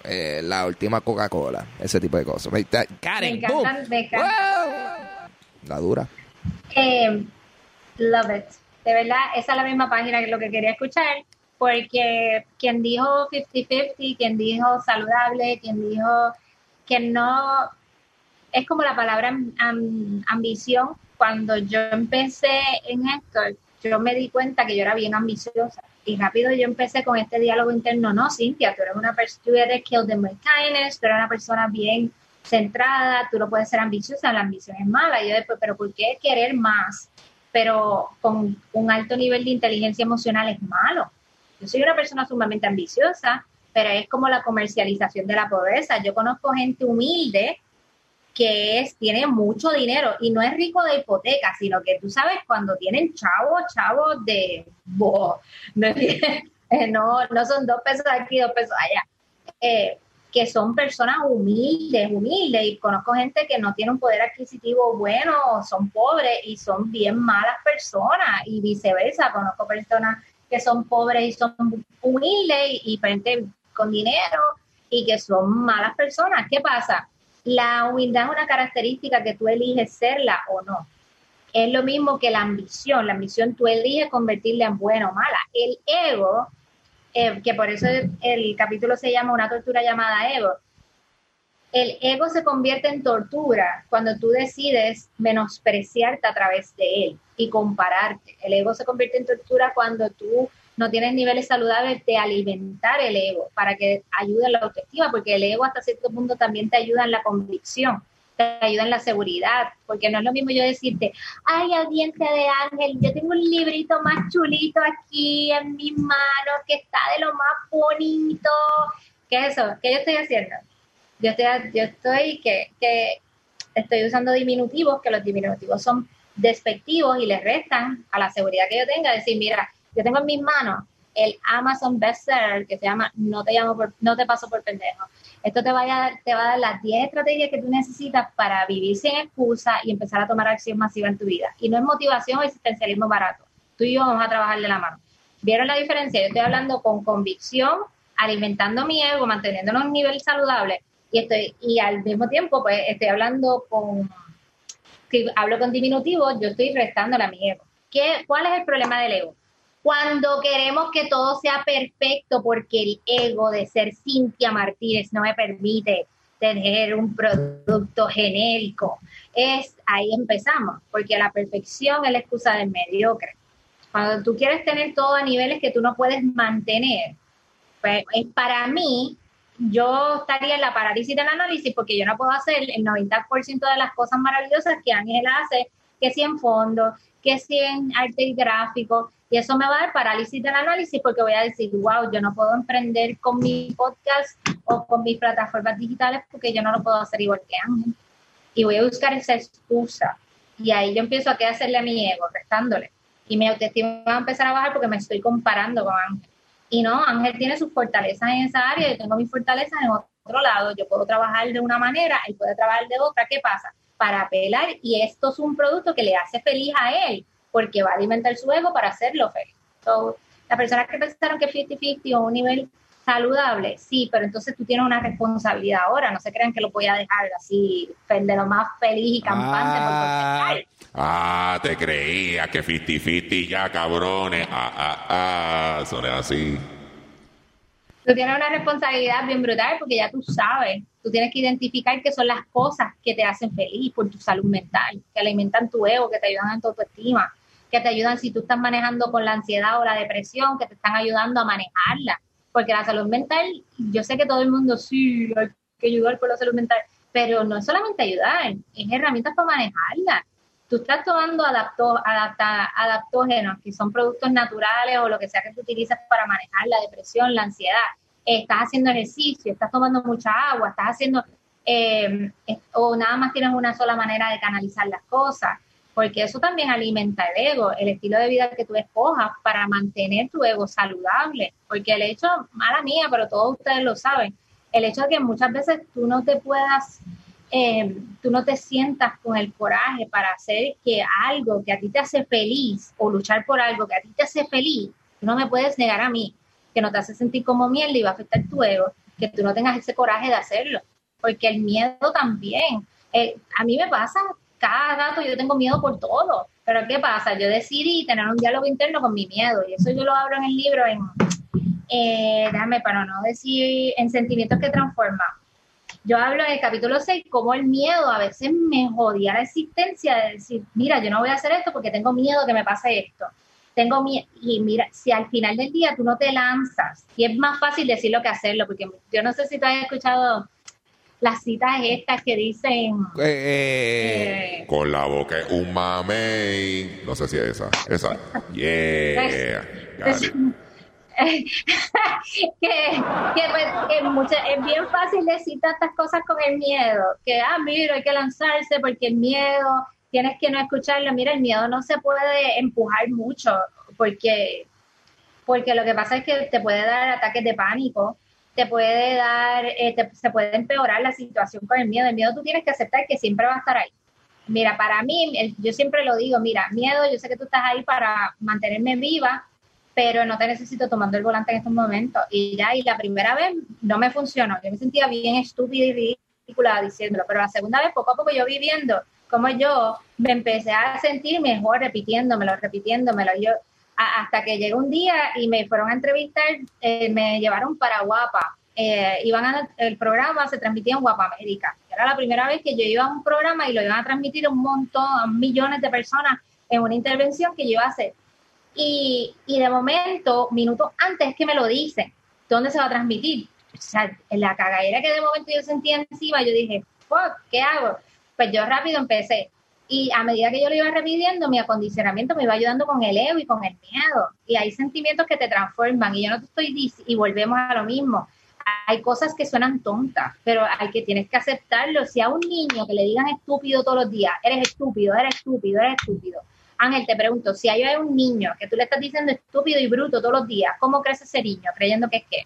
eh, la última Coca-Cola. Ese tipo de cosas. Karen, me encantan, La dura. Eh, Love it. De verdad, esa es la misma página que lo que quería escuchar, porque quien dijo 50-50, quien dijo saludable, quien dijo que no, es como la palabra ambición. Cuando yo empecé en esto, yo me di cuenta que yo era bien ambiciosa y rápido yo empecé con este diálogo interno, no, Cintia, tú eres una persona, killed in my kindness, tú eres una persona bien centrada, tú no puedes ser ambiciosa, la ambición es mala. Y yo después, pero ¿por qué querer más? Pero con un alto nivel de inteligencia emocional es malo. Yo soy una persona sumamente ambiciosa, pero es como la comercialización de la pobreza. Yo conozco gente humilde que tiene mucho dinero y no es rico de hipoteca, sino que tú sabes cuando tienen chavos, chavos de, [LAUGHS] no, no son dos pesos aquí, dos pesos allá. Eh, que son personas humildes, humildes, y conozco gente que no tiene un poder adquisitivo bueno, son pobres y son bien malas personas, y viceversa, conozco personas que son pobres y son humildes y, gente con dinero y que son malas personas. ¿Qué pasa? La humildad es una característica que tú eliges serla o no. Es lo mismo que la ambición. La ambición tú eliges convertirla en buena o mala. El ego eh, que por eso el, capítulo se llama Una tortura llamada ego. El ego se convierte en tortura cuando tú decides menospreciarte a través de él y compararte. El ego se convierte en tortura cuando tú no tienes niveles saludables de alimentar el ego para que ayude en la autoestima, porque el ego hasta cierto punto también te ayuda en la convicción te ayuda en la seguridad, porque no es lo mismo yo decirte, ay, audiencia de Ángel, yo tengo un librito más chulito aquí en mis manos que está de lo más bonito. ¿Qué es eso? ¿Qué yo estoy haciendo? Yo estoy, yo estoy que, que estoy usando diminutivos, que los diminutivos son despectivos y le restan a la seguridad que yo tenga. Decir, mira, yo tengo en mis manos el Amazon bestseller que se llama No te llamo por, no te paso por pendejo. Esto te, vaya, a, te va a dar las 10 estrategias que tú necesitas para vivir sin excusa y empezar a tomar acción masiva en tu vida. Y no es motivación o existencialismo barato. Tú y yo vamos a trabajar de la mano. ¿Vieron la diferencia? Yo estoy hablando con convicción, alimentando mi ego, manteniéndolo en un nivel saludable y estoy y al mismo tiempo pues estoy hablando con si hablo con diminutivo, yo estoy restándole a mi ego. ¿Qué, ¿Cuál es el problema del ego? cuando queremos que todo sea perfecto porque el ego de ser Cintia Martínez no me permite tener un producto genérico. Es ahí empezamos, porque la perfección es la excusa del mediocre. Cuando tú quieres tener todo a niveles que tú no puedes mantener, pues para mí, yo estaría en la parálisis del análisis porque yo no puedo hacer el 90% de las cosas maravillosas que Ángel hace, que si en fondo, que si en arte gráfico, y eso me va a dar parálisis del análisis porque voy a decir, wow, yo no puedo emprender con mi podcast o con mis plataformas digitales porque yo no lo puedo hacer igual que Ángel. Y voy a buscar esa excusa. Y ahí yo empiezo a qué hacerle a mi ego, restándole. Y mi autoestima va a empezar a bajar porque me estoy comparando con Ángel. Y no, Ángel tiene sus fortalezas en esa área, yo tengo mis fortalezas en otro lado. Yo puedo trabajar de una manera, él puede trabajar de otra. ¿Qué pasa? Para apelar, y esto es un producto que le hace feliz a él porque va a alimentar su ego para hacerlo feliz. So, las personas que pensaron que 50-50 o un nivel saludable, sí, pero entonces tú tienes una responsabilidad ahora, no se crean que lo voy a dejar así de lo más feliz y campante ah, ah, te creía que 50-50 ya, cabrones, ah, ah, ah, son así. Tú tienes una responsabilidad bien brutal porque ya tú sabes, tú tienes que identificar qué son las cosas que te hacen feliz por tu salud mental, que alimentan tu ego, que te ayudan en tu autoestima que te ayudan si tú estás manejando con la ansiedad o la depresión, que te están ayudando a manejarla. Porque la salud mental, yo sé que todo el mundo sí, hay que ayudar con la salud mental, pero no es solamente ayudar, es herramientas para manejarla. Tú estás tomando adapto, adapta, adaptógenos, que son productos naturales o lo que sea que tú utilizas para manejar la depresión, la ansiedad. Estás haciendo ejercicio, estás tomando mucha agua, estás haciendo, eh, o nada más tienes una sola manera de canalizar las cosas porque eso también alimenta el ego, el estilo de vida que tú escojas para mantener tu ego saludable, porque el hecho, mala mía, pero todos ustedes lo saben, el hecho de que muchas veces tú no te puedas, eh, tú no te sientas con el coraje para hacer que algo que a ti te hace feliz o luchar por algo que a ti te hace feliz, tú no me puedes negar a mí, que no te hace sentir como mierda y va a afectar tu ego, que tú no tengas ese coraje de hacerlo, porque el miedo también, eh, a mí me pasa cada rato yo tengo miedo por todo. Pero ¿qué pasa? Yo decidí tener un diálogo interno con mi miedo y eso yo lo hablo en el libro en, eh, déjame para no decir, en sentimientos que transforman. Yo hablo en el capítulo 6 cómo el miedo a veces me jodía la existencia de decir, mira, yo no voy a hacer esto porque tengo miedo que me pase esto. Tengo miedo. Y mira, si al final del día tú no te lanzas, y es más fácil decirlo que hacerlo, porque yo no sé si tú has escuchado las citas estas que dicen... Eh, eh, Con la boca es un mamey. No sé si es esa. Esa. Yeah. [LAUGHS] Que, pues, que mucha- es bien fácil decir tantas cosas con el miedo, que, ah, mira, hay que lanzarse porque el miedo, tienes que no escucharlo, mira, el miedo no se puede empujar mucho, porque, porque lo que pasa es que te puede dar ataques de pánico, te puede dar, eh, se puede empeorar la situación con el miedo, el miedo tú tienes que aceptar que siempre va a estar ahí. Mira, para mí, yo siempre lo digo, mira, miedo, yo sé que tú estás ahí para mantenerme viva, pero no te necesito tomando el volante en estos momentos. Y ya, y la primera vez no me funcionó. Yo me sentía bien estúpida y ridícula diciéndolo, pero la segunda vez, poco a poco, yo viviendo como yo me empecé a sentir mejor repitiéndomelo, repitiéndomelo. Yo, hasta que llegó un día y me fueron a entrevistar, eh, me llevaron para Guapa. Eh, iban el programa se transmitía en Guapa América. Era la primera vez que yo iba a un programa y lo iban a transmitir un montón, a millones de personas en una intervención que yo iba a hacer. Y, de momento, minutos antes que me lo dicen, ¿dónde se va a transmitir? O sea, en la cagadera que de momento yo sentía encima, yo dije, ¿qué hago? Pues yo rápido empecé. Y a medida que yo lo iba repitiendo, mi acondicionamiento me iba ayudando con el ego y con el miedo. Y hay sentimientos que te transforman. Y yo no te estoy diciendo, y volvemos a lo mismo. Hay cosas que suenan tontas, pero hay que tienes que aceptarlo. Si a un niño que le digan estúpido todos los días, eres estúpido, eres estúpido, eres estúpido. Ángel, te pregunto, si hay un niño que tú le estás diciendo estúpido y bruto todos los días, ¿cómo crece ese niño creyendo que es qué?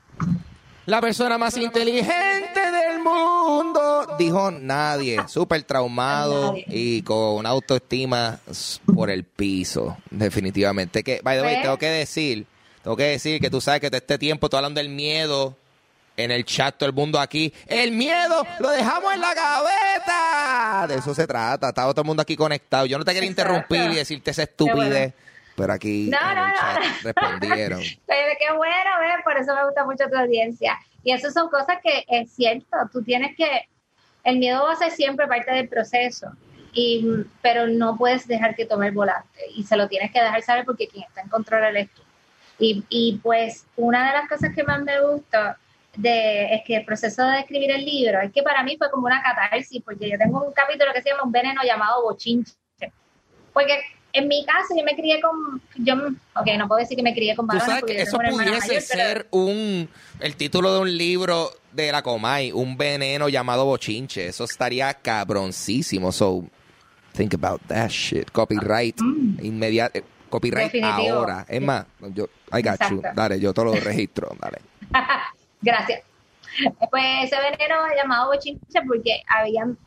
La persona más inteligente del mundo. Dijo nadie. Súper traumado Nadie. y con una autoestima por el piso. Definitivamente. Que, by the way, tengo que decir, tengo que decir que tú sabes que todo este tiempo estoy hablando del miedo en el chat, todo el mundo aquí. El miedo lo dejamos en la gaveta. De eso se trata. Estaba todo el mundo aquí conectado. Yo no te quería Exacto. interrumpir y decirte esa bueno. Pero aquí No, en no, el no. [LAUGHS] respondieron. Qué bueno, ¿ves? Por eso me gusta mucho tu audiencia. Y eso son cosas que es cierto, tú tienes que, el miedo va a ser siempre parte del proceso, y, pero no puedes dejar que tome el volante y se lo tienes que dejar saber porque quien está en control eres tú. Y, y pues una de las cosas que más me gusta de, es que el proceso de escribir el libro es que para mí fue como una catarsis, porque yo tengo un capítulo que se llama Un veneno llamado bochinche. Porque en mi caso yo me crié con, yo, ok, no puedo decir que me crié con Tú varones sabes porque que eso pudiese mayor, pero- ser un el título de un libro de la Comay, un veneno llamado bochinche. Eso estaría cabroncísimo. So think about that shit. Copyright inmediato. Copyright Mm. Definitivo. ahora. Es más, yo I got you. Exacto. Dale, yo te lo [LAUGHS] registro. Dale. Gracias. Pues ese veneno llamado bochinche porque habían...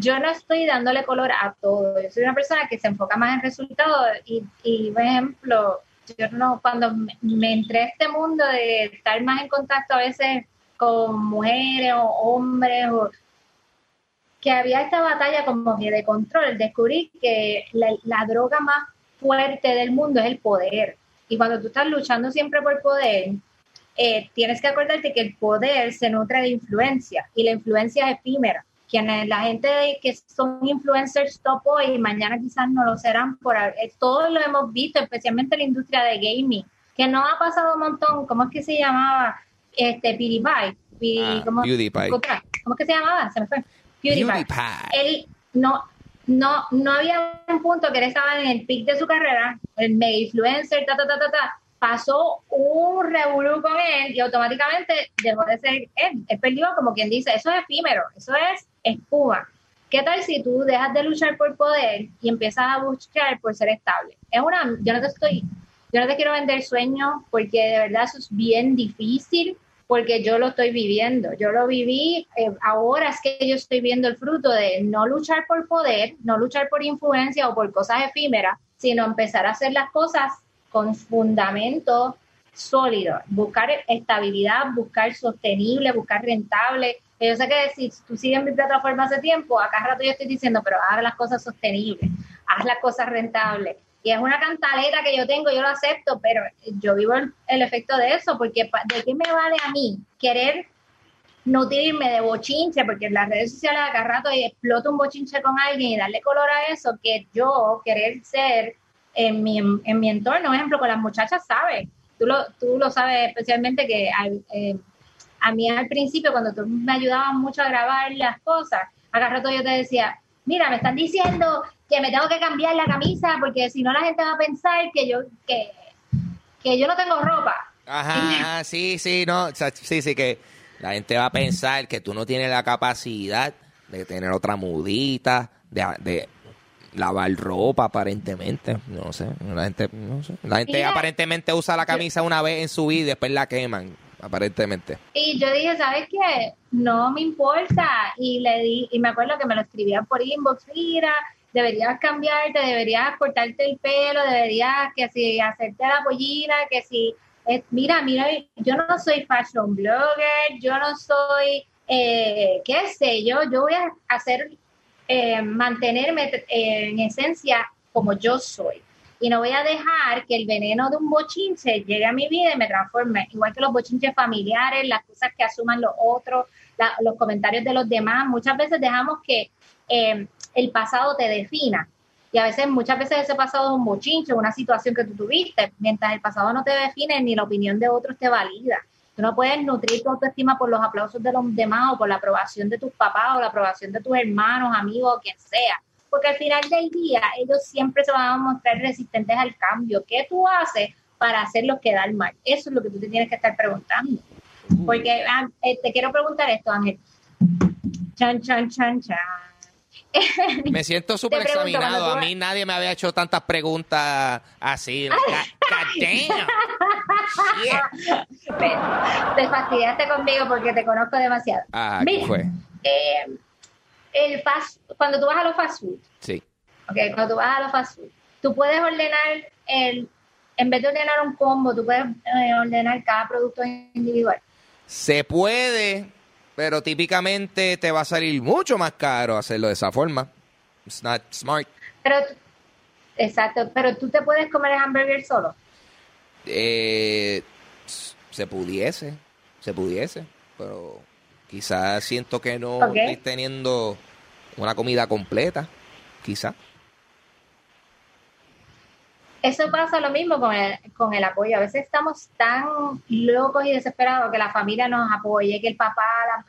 Yo no estoy dándole color a todo. Yo soy una persona que se enfoca más en resultados y, y por ejemplo, yo no, cuando me, entré a este mundo de estar más en contacto a veces con mujeres o hombres o que había esta batalla como que de control, descubrí que la, la droga más fuerte del mundo es el poder. Y cuando tú estás luchando siempre por poder, eh, tienes que acordarte que el poder se nutre de influencia y la influencia es efímera. Quienes, la gente que son influencers top hoy, mañana quizás no lo serán. Por, eh, todos lo hemos visto, especialmente en la industria de gaming, que no ha pasado un montón. ¿Cómo es que se llamaba? Este, PewDiePie. Pi- Ah, ¿cómo, PewDiePie. ¿Cómo es que se llamaba? Se me fue. PewDiePie. PewDiePie. Él no, no, no había un punto que él estaba en el pic de su carrera, el mega influencer, ta, ta, ta, ta, ta, pasó un revolú con él y automáticamente dejó de ser él. Él perdió, como quien dice, eso es efímero, eso es espuma. ¿Qué tal si tú dejas de luchar por poder y empiezas a buscar por ser estable? Es una, yo no te estoy, yo no te quiero vender sueños porque de verdad eso es bien difícil porque yo lo estoy viviendo. Yo lo viví, eh, ahora es que yo estoy viendo el fruto de no luchar por poder, no luchar por influencia o por cosas efímeras, sino empezar a hacer las cosas con fundamento sólido, buscar estabilidad, buscar sostenible, buscar rentable. Yo sé que si tú sigues mi plataforma hace tiempo, acá rato yo estoy diciendo, pero haga las cosas sostenibles, haz las cosas rentables. Y es una cantaleta que yo tengo, yo lo acepto, pero yo vivo el, efecto de eso, porque ¿de qué me vale a mí querer nutrirme de bochinche, porque en las redes sociales acá rato exploto un bochinche con alguien y darle color a eso, que yo querer ser en mi, en mi entorno, por ejemplo, con las muchachas, ¿sabes? Tú lo, tú lo sabes especialmente que eh, a mí al principio, cuando tú me ayudabas mucho a grabar las cosas, acá rato yo te decía, mira, me están diciendo que me tengo que cambiar la camisa porque si no la gente va a pensar que yo, que, que yo no tengo ropa. Ajá, [LAUGHS] sí, sí, no, sí, sí, que la gente va a pensar que tú no tienes la capacidad de tener otra mudita, de, lavar ropa aparentemente. No sé, la gente, no sé. La gente aparentemente usa la camisa una vez en su vida y después la queman, aparentemente. Y yo dije, ¿sabes qué? No me importa. Y le di, y me acuerdo que me lo escribían por inbox, mira, deberías cambiarte, deberías cortarte el pelo, deberías que si hacerte la pollina, que si mira, mira, yo no soy fashion blogger, yo no soy, eh, qué sé yo, yo voy a hacer, eh, mantenerme en esencia como yo soy. Y no voy a dejar que el veneno de un bochinche llegue a mi vida y me transforme. Igual que los bochinches familiares, las cosas que asuman los otros, los comentarios de los demás. Muchas veces dejamos que eh, el pasado te defina y a veces, muchas veces ese pasado es un bochinche, una situación que tú tuviste, mientras el pasado no te define ni la opinión de otros te valida. Tú no puedes nutrir tu autoestima por los aplausos de los demás o por la aprobación de tus papás o la aprobación de tus hermanos, amigos quien sea. Porque al final del día ellos siempre se van a mostrar resistentes al cambio. ¿Qué tú haces para hacerlos quedar mal? Eso es lo que tú te tienes que estar preguntando. Porque ah, eh, te quiero preguntar esto, Ángel. Chan, chan, chan, chan. [LAUGHS] Me siento súper examinado. A mí nadie me había hecho tantas preguntas así. [LAUGHS] Te fastidiaste conmigo porque te conozco demasiado. Ah, ¿qué fue? Eh, el fast, cuando tú vas a los fast food. Sí. Ok, cuando tú vas a los fast food, tú puedes ordenar el, en vez de ordenar un combo, tú puedes eh, ordenar cada producto individual. Se puede, pero típicamente te va a salir mucho más caro hacerlo de esa forma. It's not smart. Pero, exacto, pero tú te puedes comer el hamburger solo. Eh, se pudiese, se pudiese, pero quizás siento que no estoy teniendo una comida completa, quizás. Eso pasa lo mismo con el, con el apoyo. A veces estamos tan locos y desesperados que la familia nos apoye, que el papá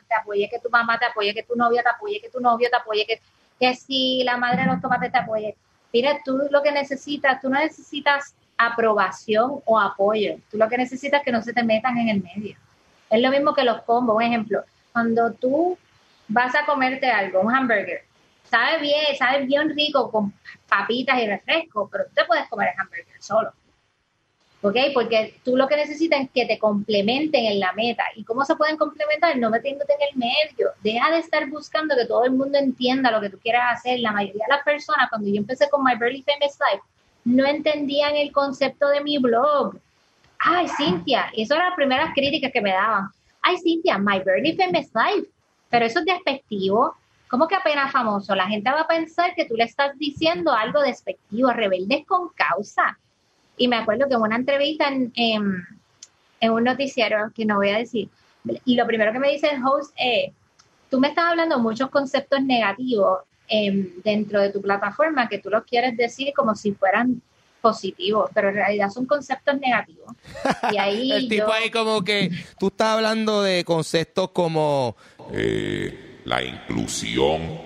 te apoye, que tu mamá te apoye, que tu novia te apoye, que tu novio te apoye, que, que si la madre de los tomates te apoye. Mira, tú lo que necesitas, tú no necesitas aprobación o apoyo. Tú lo que necesitas es que no se te metan en el medio. Es lo mismo que los combos. Un ejemplo, cuando tú vas a comerte algo, un hamburger, sabe bien, sabe bien rico con papitas y refresco, pero tú te puedes comer el hamburger solo. ¿Ok? Porque tú lo que necesitas es que te complementen en la meta. ¿Y cómo se pueden complementar? No metiéndote en el medio. Deja de estar buscando que todo el mundo entienda lo que tú quieras hacer. La mayoría de las personas, cuando yo empecé con My Barely Famous Life, no entendían el concepto de mi blog. Ay, Cintia, eso eran las primeras críticas que me daban. Ay, Cintia, My Barely Famous Life. Pero eso es despectivo. ¿Cómo que apenas famoso? La gente va a pensar que tú le estás diciendo algo despectivo, rebeldes con causa. Y me acuerdo que en una entrevista en, un noticiero, que no voy a decir, y lo primero que me dice el host es, tú me estás hablando muchos conceptos negativos em, dentro de tu plataforma que tú los quieres decir como si fueran positivos, pero en realidad son conceptos negativos. Y ahí [LAUGHS] el tipo ahí como que tú estás hablando de conceptos como... Eh la inclusión,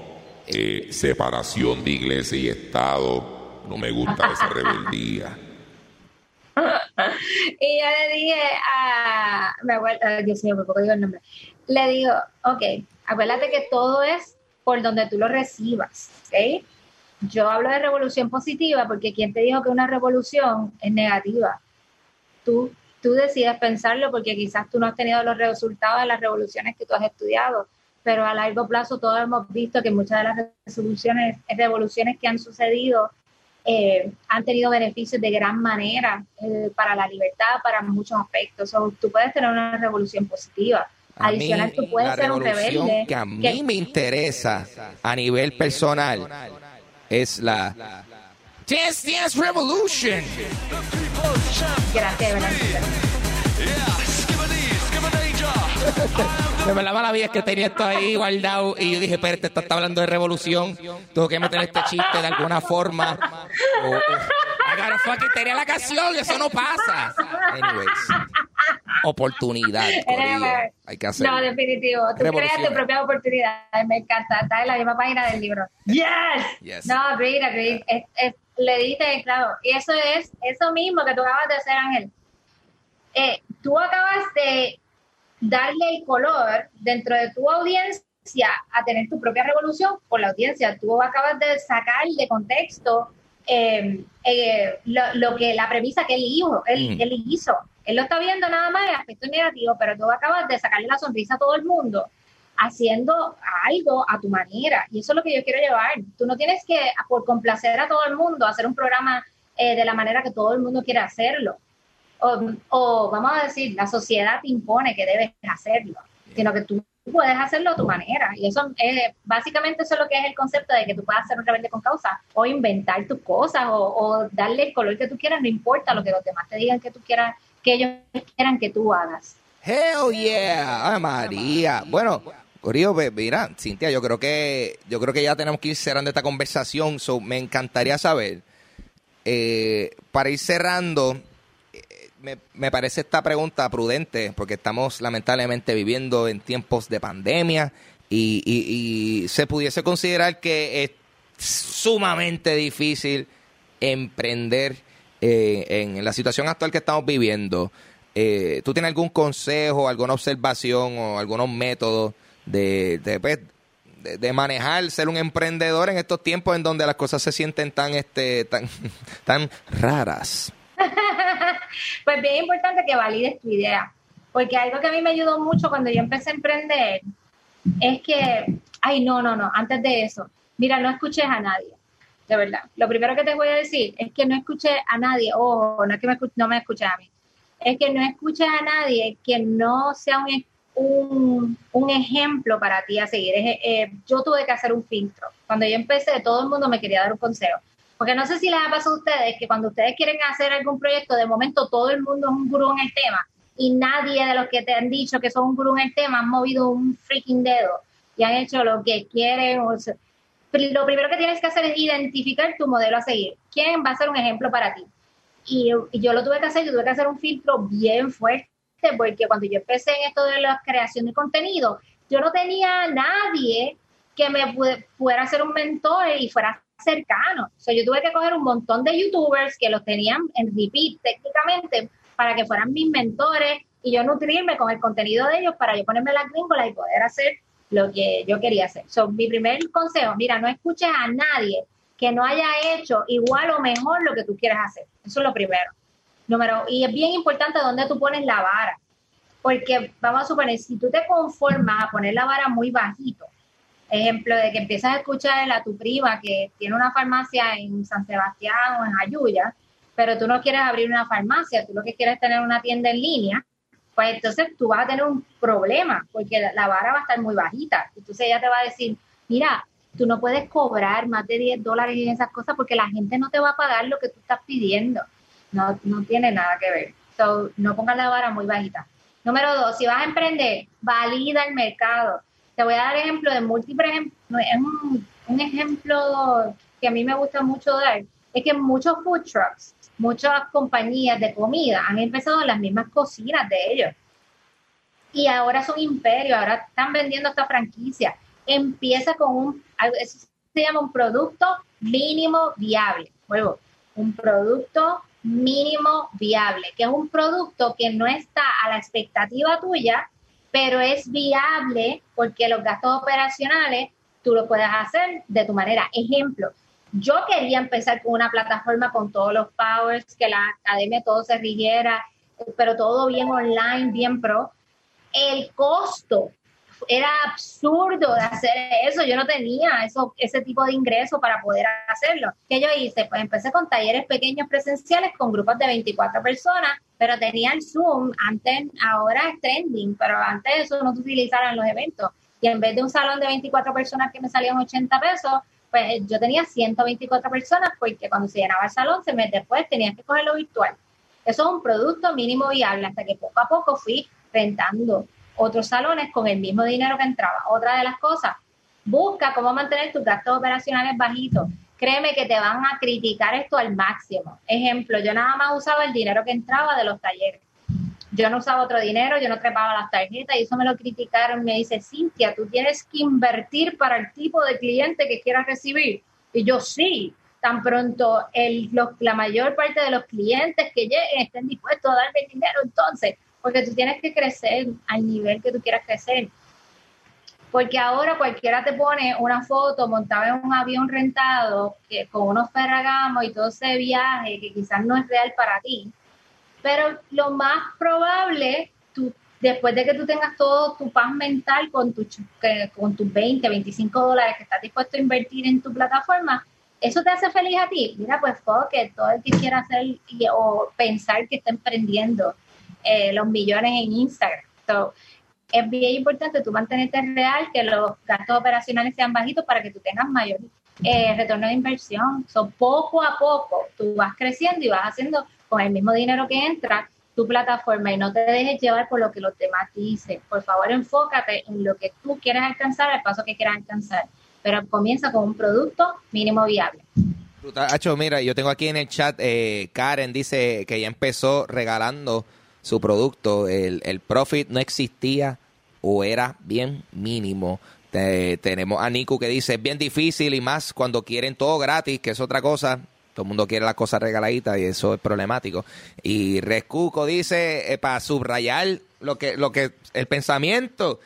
eh, separación de iglesia y Estado. No me gusta esa rebeldía. [LAUGHS] [LAUGHS] y yo le dije a, me acuerdo, Dios mío, por poco digo el nombre, le digo, ok, acuérdate que todo es por donde tú lo recibas, ¿ok? Yo hablo de revolución positiva porque quien te dijo que una revolución es negativa. Tú, tú decides pensarlo porque quizás tú no has tenido los resultados de las revoluciones que tú has estudiado pero a largo plazo todos hemos visto que muchas de las resoluciones, revoluciones que han sucedido eh, han tenido beneficios de gran manera eh, para la libertad, para muchos aspectos. tú puedes tener una revolución positiva. Adicional, tú puedes ser un rebelde. Que a mí me interesa a nivel personal es la, Dance Dance Revolution. Gracias, gracias. Me la mala vida es que tenía esto ahí guardado y yo dije, espérate, esto está hablando de revolución. Tengo que meter este chiste de alguna forma. O, [LAUGHS] gotta fucking tenía la canción, eso no pasa. Anyways. Oportunidad. corillo. Hay que hacer. No, definitivo. Tú creas tu propia oportunidad. Me encanta. Está en la misma página del libro. ¡Yes! Yes. No. Es- es- le diste claro. Y eso es eso mismo que tú acabas de hacer, Ángel. Eh, tú acabas de darle el color dentro de tu audiencia a tener tu propia revolución por la audiencia. Tú acabas de sacar de contexto eh, eh, lo, lo que la premisa que él hizo, él, Mm. él hizo. Él lo está viendo nada más en aspecto negativo, pero tú acabas de sacarle la sonrisa a todo el mundo haciendo algo a tu manera. Y eso es lo que yo quiero llevar. Tú no tienes que, por complacer a todo el mundo, hacer un programa eh, de la manera que todo el mundo quiere hacerlo. O, o, vamos a decir, la sociedad te impone que debes hacerlo, sino que tú puedes hacerlo a tu manera. Y eso, eh, básicamente, eso es lo que es el concepto de que tú puedas ser un rebelde con causa o inventar tus cosas o, o darle el color que tú quieras, no importa lo que los demás te digan que tú quieras, que ellos quieran que tú hagas. Hell yeah, Ay, María. Bueno, Corillo, mira, Cintia, yo creo que yo creo que ya tenemos que ir cerrando esta conversación. So, me encantaría saber, eh, para ir cerrando, me, parece esta pregunta prudente, porque estamos lamentablemente viviendo en tiempos de pandemia y, se pudiese considerar que es sumamente difícil emprender eh, en la situación actual que estamos viviendo. Eh, ¿Tú tienes algún consejo, alguna observación o algunos métodos de, de, pues, de- de manejar, ser un emprendedor en estos tiempos en donde las cosas se sienten tan, este, tan, [LAUGHS] tan raras? [LAUGHS] Pues bien importante que valides tu idea, porque algo que a mí me ayudó mucho cuando yo empecé a emprender es que, ay, no, no, no, antes de eso, mira, no escuches a nadie, de verdad. Lo primero que te voy a decir es que no escuches a nadie, ojo, no es que me no me escuches a mí, es que no escuches a nadie que no sea un, un, ejemplo para ti a seguir. Eh, yo tuve que hacer un filtro. Cuando yo empecé, todo el mundo me quería dar un consejo. Porque no sé si les ha pasado a ustedes que cuando ustedes quieren hacer algún proyecto, de momento todo el mundo es un gurú en el tema y nadie de los que te han dicho que son un gurú en el tema han movido un freaking dedo y han hecho lo que quieren. lo primero que tienes que hacer es identificar tu modelo a seguir. ¿Quién va a ser un ejemplo para ti? Y, y yo lo tuve que hacer, yo tuve que hacer un filtro bien fuerte porque cuando yo empecé en esto de la creación de contenido, yo no tenía a nadie que me pu- pudiera ser un mentor y fuera cercano. O sea, yo tuve que coger un montón de youtubers que los tenían en repeat técnicamente para que fueran mis mentores y yo nutrirme con el contenido de ellos para yo ponerme la gringola y poder hacer lo que yo quería hacer. So, mi primer consejo, mira, no escuches a nadie que no haya hecho igual o mejor lo que tú quieres hacer. Eso es lo primero. Número, y es bien importante dónde tú pones la vara. Porque vamos a suponer, si tú te conformas a poner la vara muy bajito, ejemplo de que empiezas a escuchar a tu prima que tiene una farmacia en San Sebastián o en Ayuya, pero tú no quieres abrir una farmacia, tú lo que quieres es tener una tienda en línea, pues entonces tú vas a tener un problema, porque la, vara va a estar muy bajita. Entonces ella te va a decir, mira, tú no puedes cobrar más de 10 dólares en esas cosas porque la gente no te va a pagar lo que tú estás pidiendo. No, no tiene nada que ver. So, no pongas la vara muy bajita. Número dos, si vas a emprender, valida el mercado. Te voy a dar ejemplo de múltiples ejemplos. Es un, ejemplo que a mí me gusta mucho dar. Es que muchos food trucks, muchas compañías de comida han empezado las mismas cocinas de ellos. Y ahora son imperios, ahora están vendiendo esta franquicia. Empieza con un, eso se llama un producto mínimo viable. Luego, un producto mínimo viable, que es un producto que no está a la expectativa tuya, pero es viable porque los gastos operacionales tú lo puedes hacer de tu manera. Ejemplo, yo quería empezar con una plataforma con todos los powers, que la academia todo se rigiera, pero todo bien online, bien pro. El costo era absurdo de hacer eso. Yo no tenía eso, ese tipo de ingreso para poder hacerlo. ¿Qué yo hice? Pues empecé con talleres pequeños presenciales con grupos de 24 personas, pero tenía el Zoom. Antes, ahora es trending, pero antes eso no se utilizaba los eventos. Y en vez de un salón de 24 personas que me salían 80 pesos, Pues yo tenía 124 personas porque cuando se llenaba el salón, se me después tenía que cogerlo virtual. Eso es un producto mínimo viable hasta que poco a poco fui rentando otros salones con el mismo dinero que entraba. Otra de las cosas, busca cómo mantener tus gastos operacionales bajitos. Créeme que te van a criticar esto al máximo. Ejemplo, yo nada más usaba el dinero que entraba de los talleres. Yo no usaba otro dinero, yo no trepaba las tarjetas y eso me lo criticaron. Me dice, Cintia, tú tienes que invertir para el tipo de cliente que quieras recibir. Y yo sí, tan pronto el, la mayor parte de los clientes que lleguen estén dispuestos a darme dinero, entonces, porque tú tienes que crecer al nivel que tú quieras crecer. Porque ahora cualquiera te pone una foto montada en un avión rentado con unos ferragamos y todo ese viaje que quizás no es real para ti. Pero lo más probable, tú, después de que tú tengas todo tu paz mental con, tu, con tus 20, 25 dólares que estás dispuesto a invertir en tu plataforma, ¿Eso te hace feliz a ti? Mira, pues que todo el que quiera hacer o pensar que está emprendiendo eh, los millones en Instagram. Es bien importante tú mantenerte real, que los gastos operacionales sean bajitos para que tú tengas mayor eh, retorno de inversión. So, poco a poco tú vas creciendo y vas haciendo con el mismo dinero que entra tu plataforma y no te dejes llevar por lo que los demás dicen. Por favor, enfócate en lo que tú quieres alcanzar, el paso que quieras alcanzar pero comienza con un producto mínimo viable. Hacho, mira, yo tengo aquí en el chat, eh, Karen dice que ya empezó regalando su producto, el, el profit no existía o era bien mínimo. tenemos a Niku que dice, es bien difícil y más cuando quieren todo gratis, que es otra cosa. Todo el mundo quiere las cosas regaladitas y eso es problemático. Y Rescuco dice, eh, para subrayar lo que, lo que, el pensamiento,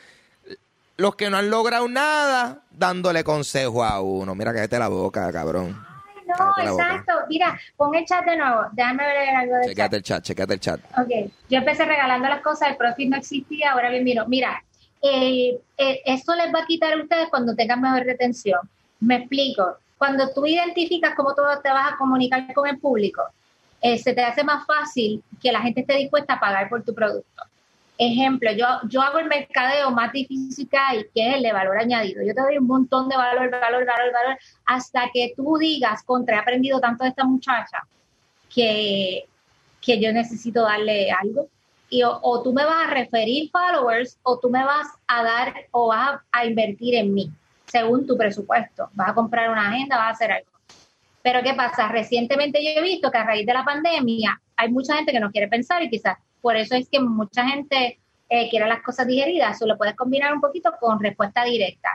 los que no han logrado nada, dándole consejo a uno. Mira, cállate la boca, cabrón. No, exacto. Mira, pon el chat de nuevo. Déjame ver algo de Checate el chat, checate el chat. Ok. Yo empecé regalando las cosas, el profit no existía, ahora bien vino. Mira, eh, eh, esto les va a quitar a ustedes cuando tengan mejor retención. Me explico. Cuando tú identificas cómo tú te vas a comunicar con el público, eh, se te hace más fácil que la gente esté dispuesta a pagar por tu producto. Ejemplo, yo, yo hago el mercadeo más difícil que hay, que es el de valor añadido. Yo te doy un montón de valor, valor, valor, valor, hasta que tú digas, contra, he aprendido tanto de esta muchacha que, que yo necesito darle algo. Y o, tú me vas a referir followers o tú me vas a dar o vas a, a invertir en mí, según tu presupuesto. Vas a comprar una agenda, vas a hacer algo. Pero ¿qué pasa? Recientemente yo he visto que a raíz de la pandemia hay mucha gente que no quiere pensar y quizás por eso es que mucha gente eh, quiere las cosas digeridas, o lo puedes combinar un poquito con respuesta directa.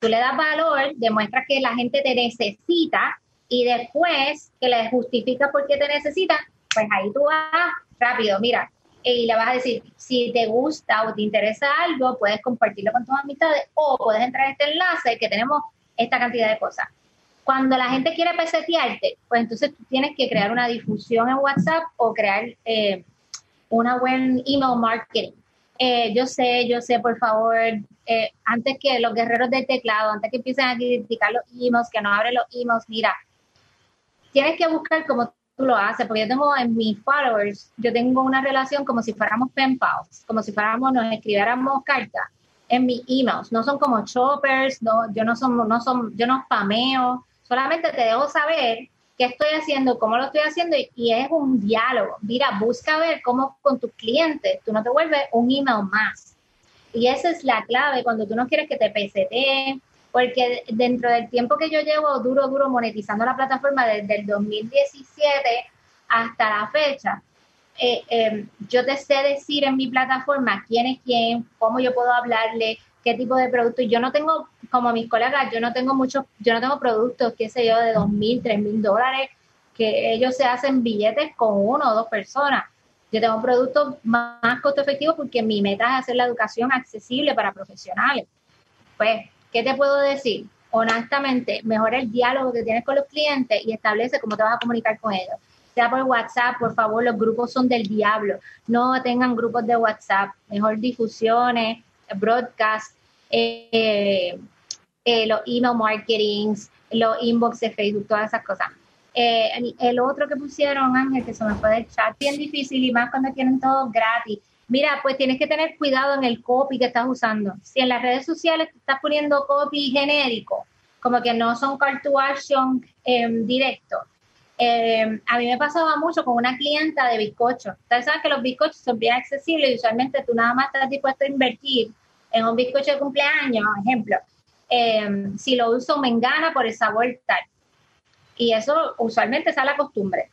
Tú le das valor, demuestras que la gente te necesita y después que le justifica por qué te necesita, pues ahí tú vas rápido, mira, y le vas a decir, si te gusta o te interesa algo, puedes compartirlo con tus amistades o puedes entrar a este enlace que tenemos esta cantidad de cosas. Cuando la gente quiere pesetearte, pues entonces tú tienes que crear una difusión en WhatsApp o crear eh, una buen email marketing. Eh, yo sé, yo sé, por favor, eh, antes que los guerreros del teclado, antes que empiecen a criticar los emails, que no abren los emails, mira, tienes que buscar como tú lo haces, porque yo tengo en mis followers, yo tengo una relación como si fuéramos pen pals, como si fuéramos, nos escribiéramos cartas en mis emails, no son como choppers, no, yo no son, no son, yo no spameo, solamente te dejo saber qué estoy haciendo, cómo lo estoy haciendo y, es un diálogo. Mira, busca ver cómo con tus clientes tú no te vuelves un email más. Y esa es la clave cuando tú no quieres que te PCT, porque dentro del tiempo que yo llevo duro, duro monetizando la plataforma desde el 2017 hasta la fecha, eh, eh, yo te sé decir en mi plataforma quién es quién, cómo yo puedo hablarle, qué tipo de producto. Y yo no tengo, como mis colegas, yo no tengo muchos, yo no tengo productos, qué sé yo, de dos mil, tres mil dólares, que ellos se hacen billetes con uno o dos personas. Yo tengo productos más, costo efectivos porque mi meta es hacer la educación accesible para profesionales. Pues, ¿qué te puedo decir? Honestamente, mejora el diálogo que tienes con los clientes y establece cómo te vas a comunicar con ellos. Sea por WhatsApp, por favor, los grupos son del diablo. No tengan grupos de WhatsApp, mejor difusiones, broadcast, eh, eh, los email marketings, los inbox de Facebook, todas esas cosas. Eh, el, otro que pusieron, Ángel, que se me fue del chat, bien difícil y más cuando tienen todo gratis. Mira, pues tienes que tener cuidado en el copy que estás usando. Si en las redes sociales te estás poniendo copy genérico, como que no son call to action em, directo. Em, a mí me pasaba mucho con una clienta de bizcocho. Ustedes saben que los bizcochos son bien accesibles y usualmente tú nada más estás dispuesto a invertir en un bizcocho de cumpleaños, ejemplo, em, si lo uso me engana por el sabor tal. Y eso usualmente es la costumbre.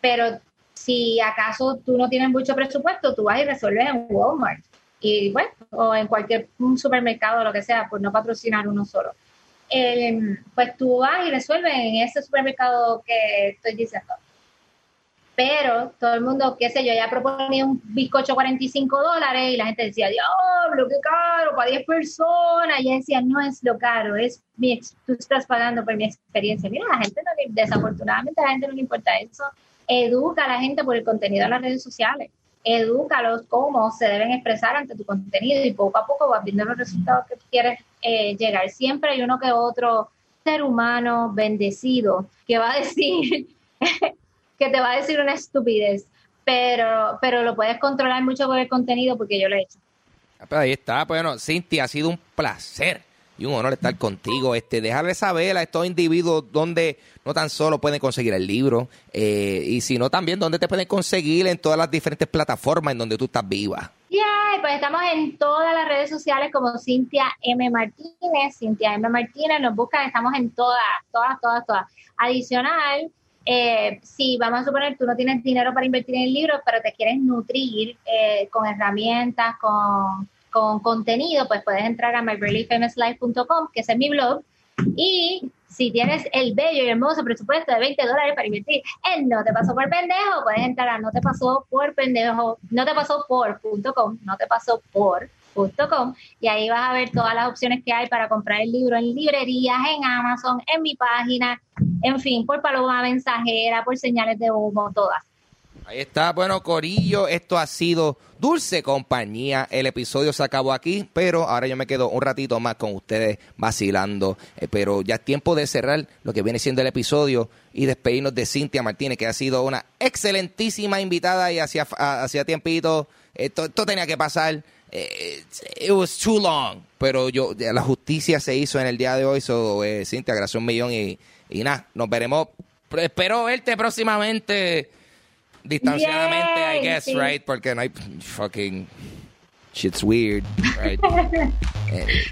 Pero si acaso tú no tienes mucho presupuesto, tú vas y resuelves en Walmart. Y bueno, o en cualquier supermercado lo que sea, por no patrocinar uno solo. Em, pues tú vas y resuelves en ese supermercado que estoy diciendo. Pero todo el mundo, qué sé yo, ya proponía un bizcocho 45 dólares y la gente decía, diablo, qué caro, para 10 personas. Y decía, no es lo caro, es mi, tú estás pagando por mi experiencia. Mira, la gente no desafortunadamente a la gente no le importa eso. Educa a la gente por el contenido de las redes sociales edúcalos cómo se deben expresar ante tu contenido y poco a poco vas viendo los resultados que quieres eh, llegar. Siempre hay uno que otro ser humano bendecido que va a decir, [LAUGHS] que te va a decir una estupidez, pero, pero lo puedes controlar mucho con el contenido porque yo lo he hecho. Ah, ahí está, bueno, Cintia, ha sido un placer y un honor estar contigo. Este, dejarle saber a estos individuos donde no tan solo pueden conseguir el libro, eh, y sino también donde te pueden conseguir en todas las diferentes plataformas en donde tú estás viva. Yeah, pues estamos en todas las redes sociales como Cintia M. Martínez, Cintia M. Martínez, nos buscan, estamos en todas, todas, todas, todas. Adicional, eh, si vamos a suponer tú no tienes dinero para invertir en el libro, pero te quieres nutrir eh, con herramientas, con con contenido, pues puedes entrar a myreallyfamouslife.com, que es mi blog, y si tienes el bello y hermoso presupuesto de 20 dólares para invertir en No Te Pasó Por Pendejo, puedes entrar a No Te Pasó Por Pendejo, No Te Pasó Por.com, No Te Pasó Por.com, y ahí vas a ver todas las opciones que hay para comprar el libro en librerías, en Amazon, en mi página, en fin, por paloma mensajera, por señales de humo, todas. Ahí está, bueno, Corillo, esto ha sido Dulce Compañía. El episodio se acabó aquí, pero ahora yo me quedo un ratito más con ustedes vacilando. Eh, pero ya es tiempo de cerrar lo que viene siendo el episodio y despedirnos de Cintia Martínez, que ha sido una excelentísima invitada y hacía, hacía tiempito, esto, tenía que pasar. Eh, it was too long, pero yo la justicia se hizo en el día de hoy. So, eh, Cintia, gracias un millón y, y nada, nos veremos. Espero verte próximamente distanciadamente, I guess, right? Porque no hay fucking shit's weird, right? [LAUGHS] eh,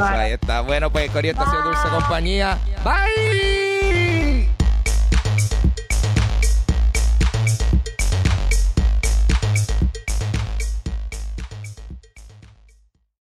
ahí está. Bueno, pues Corio, ha sido Dulce Compañía. Bye.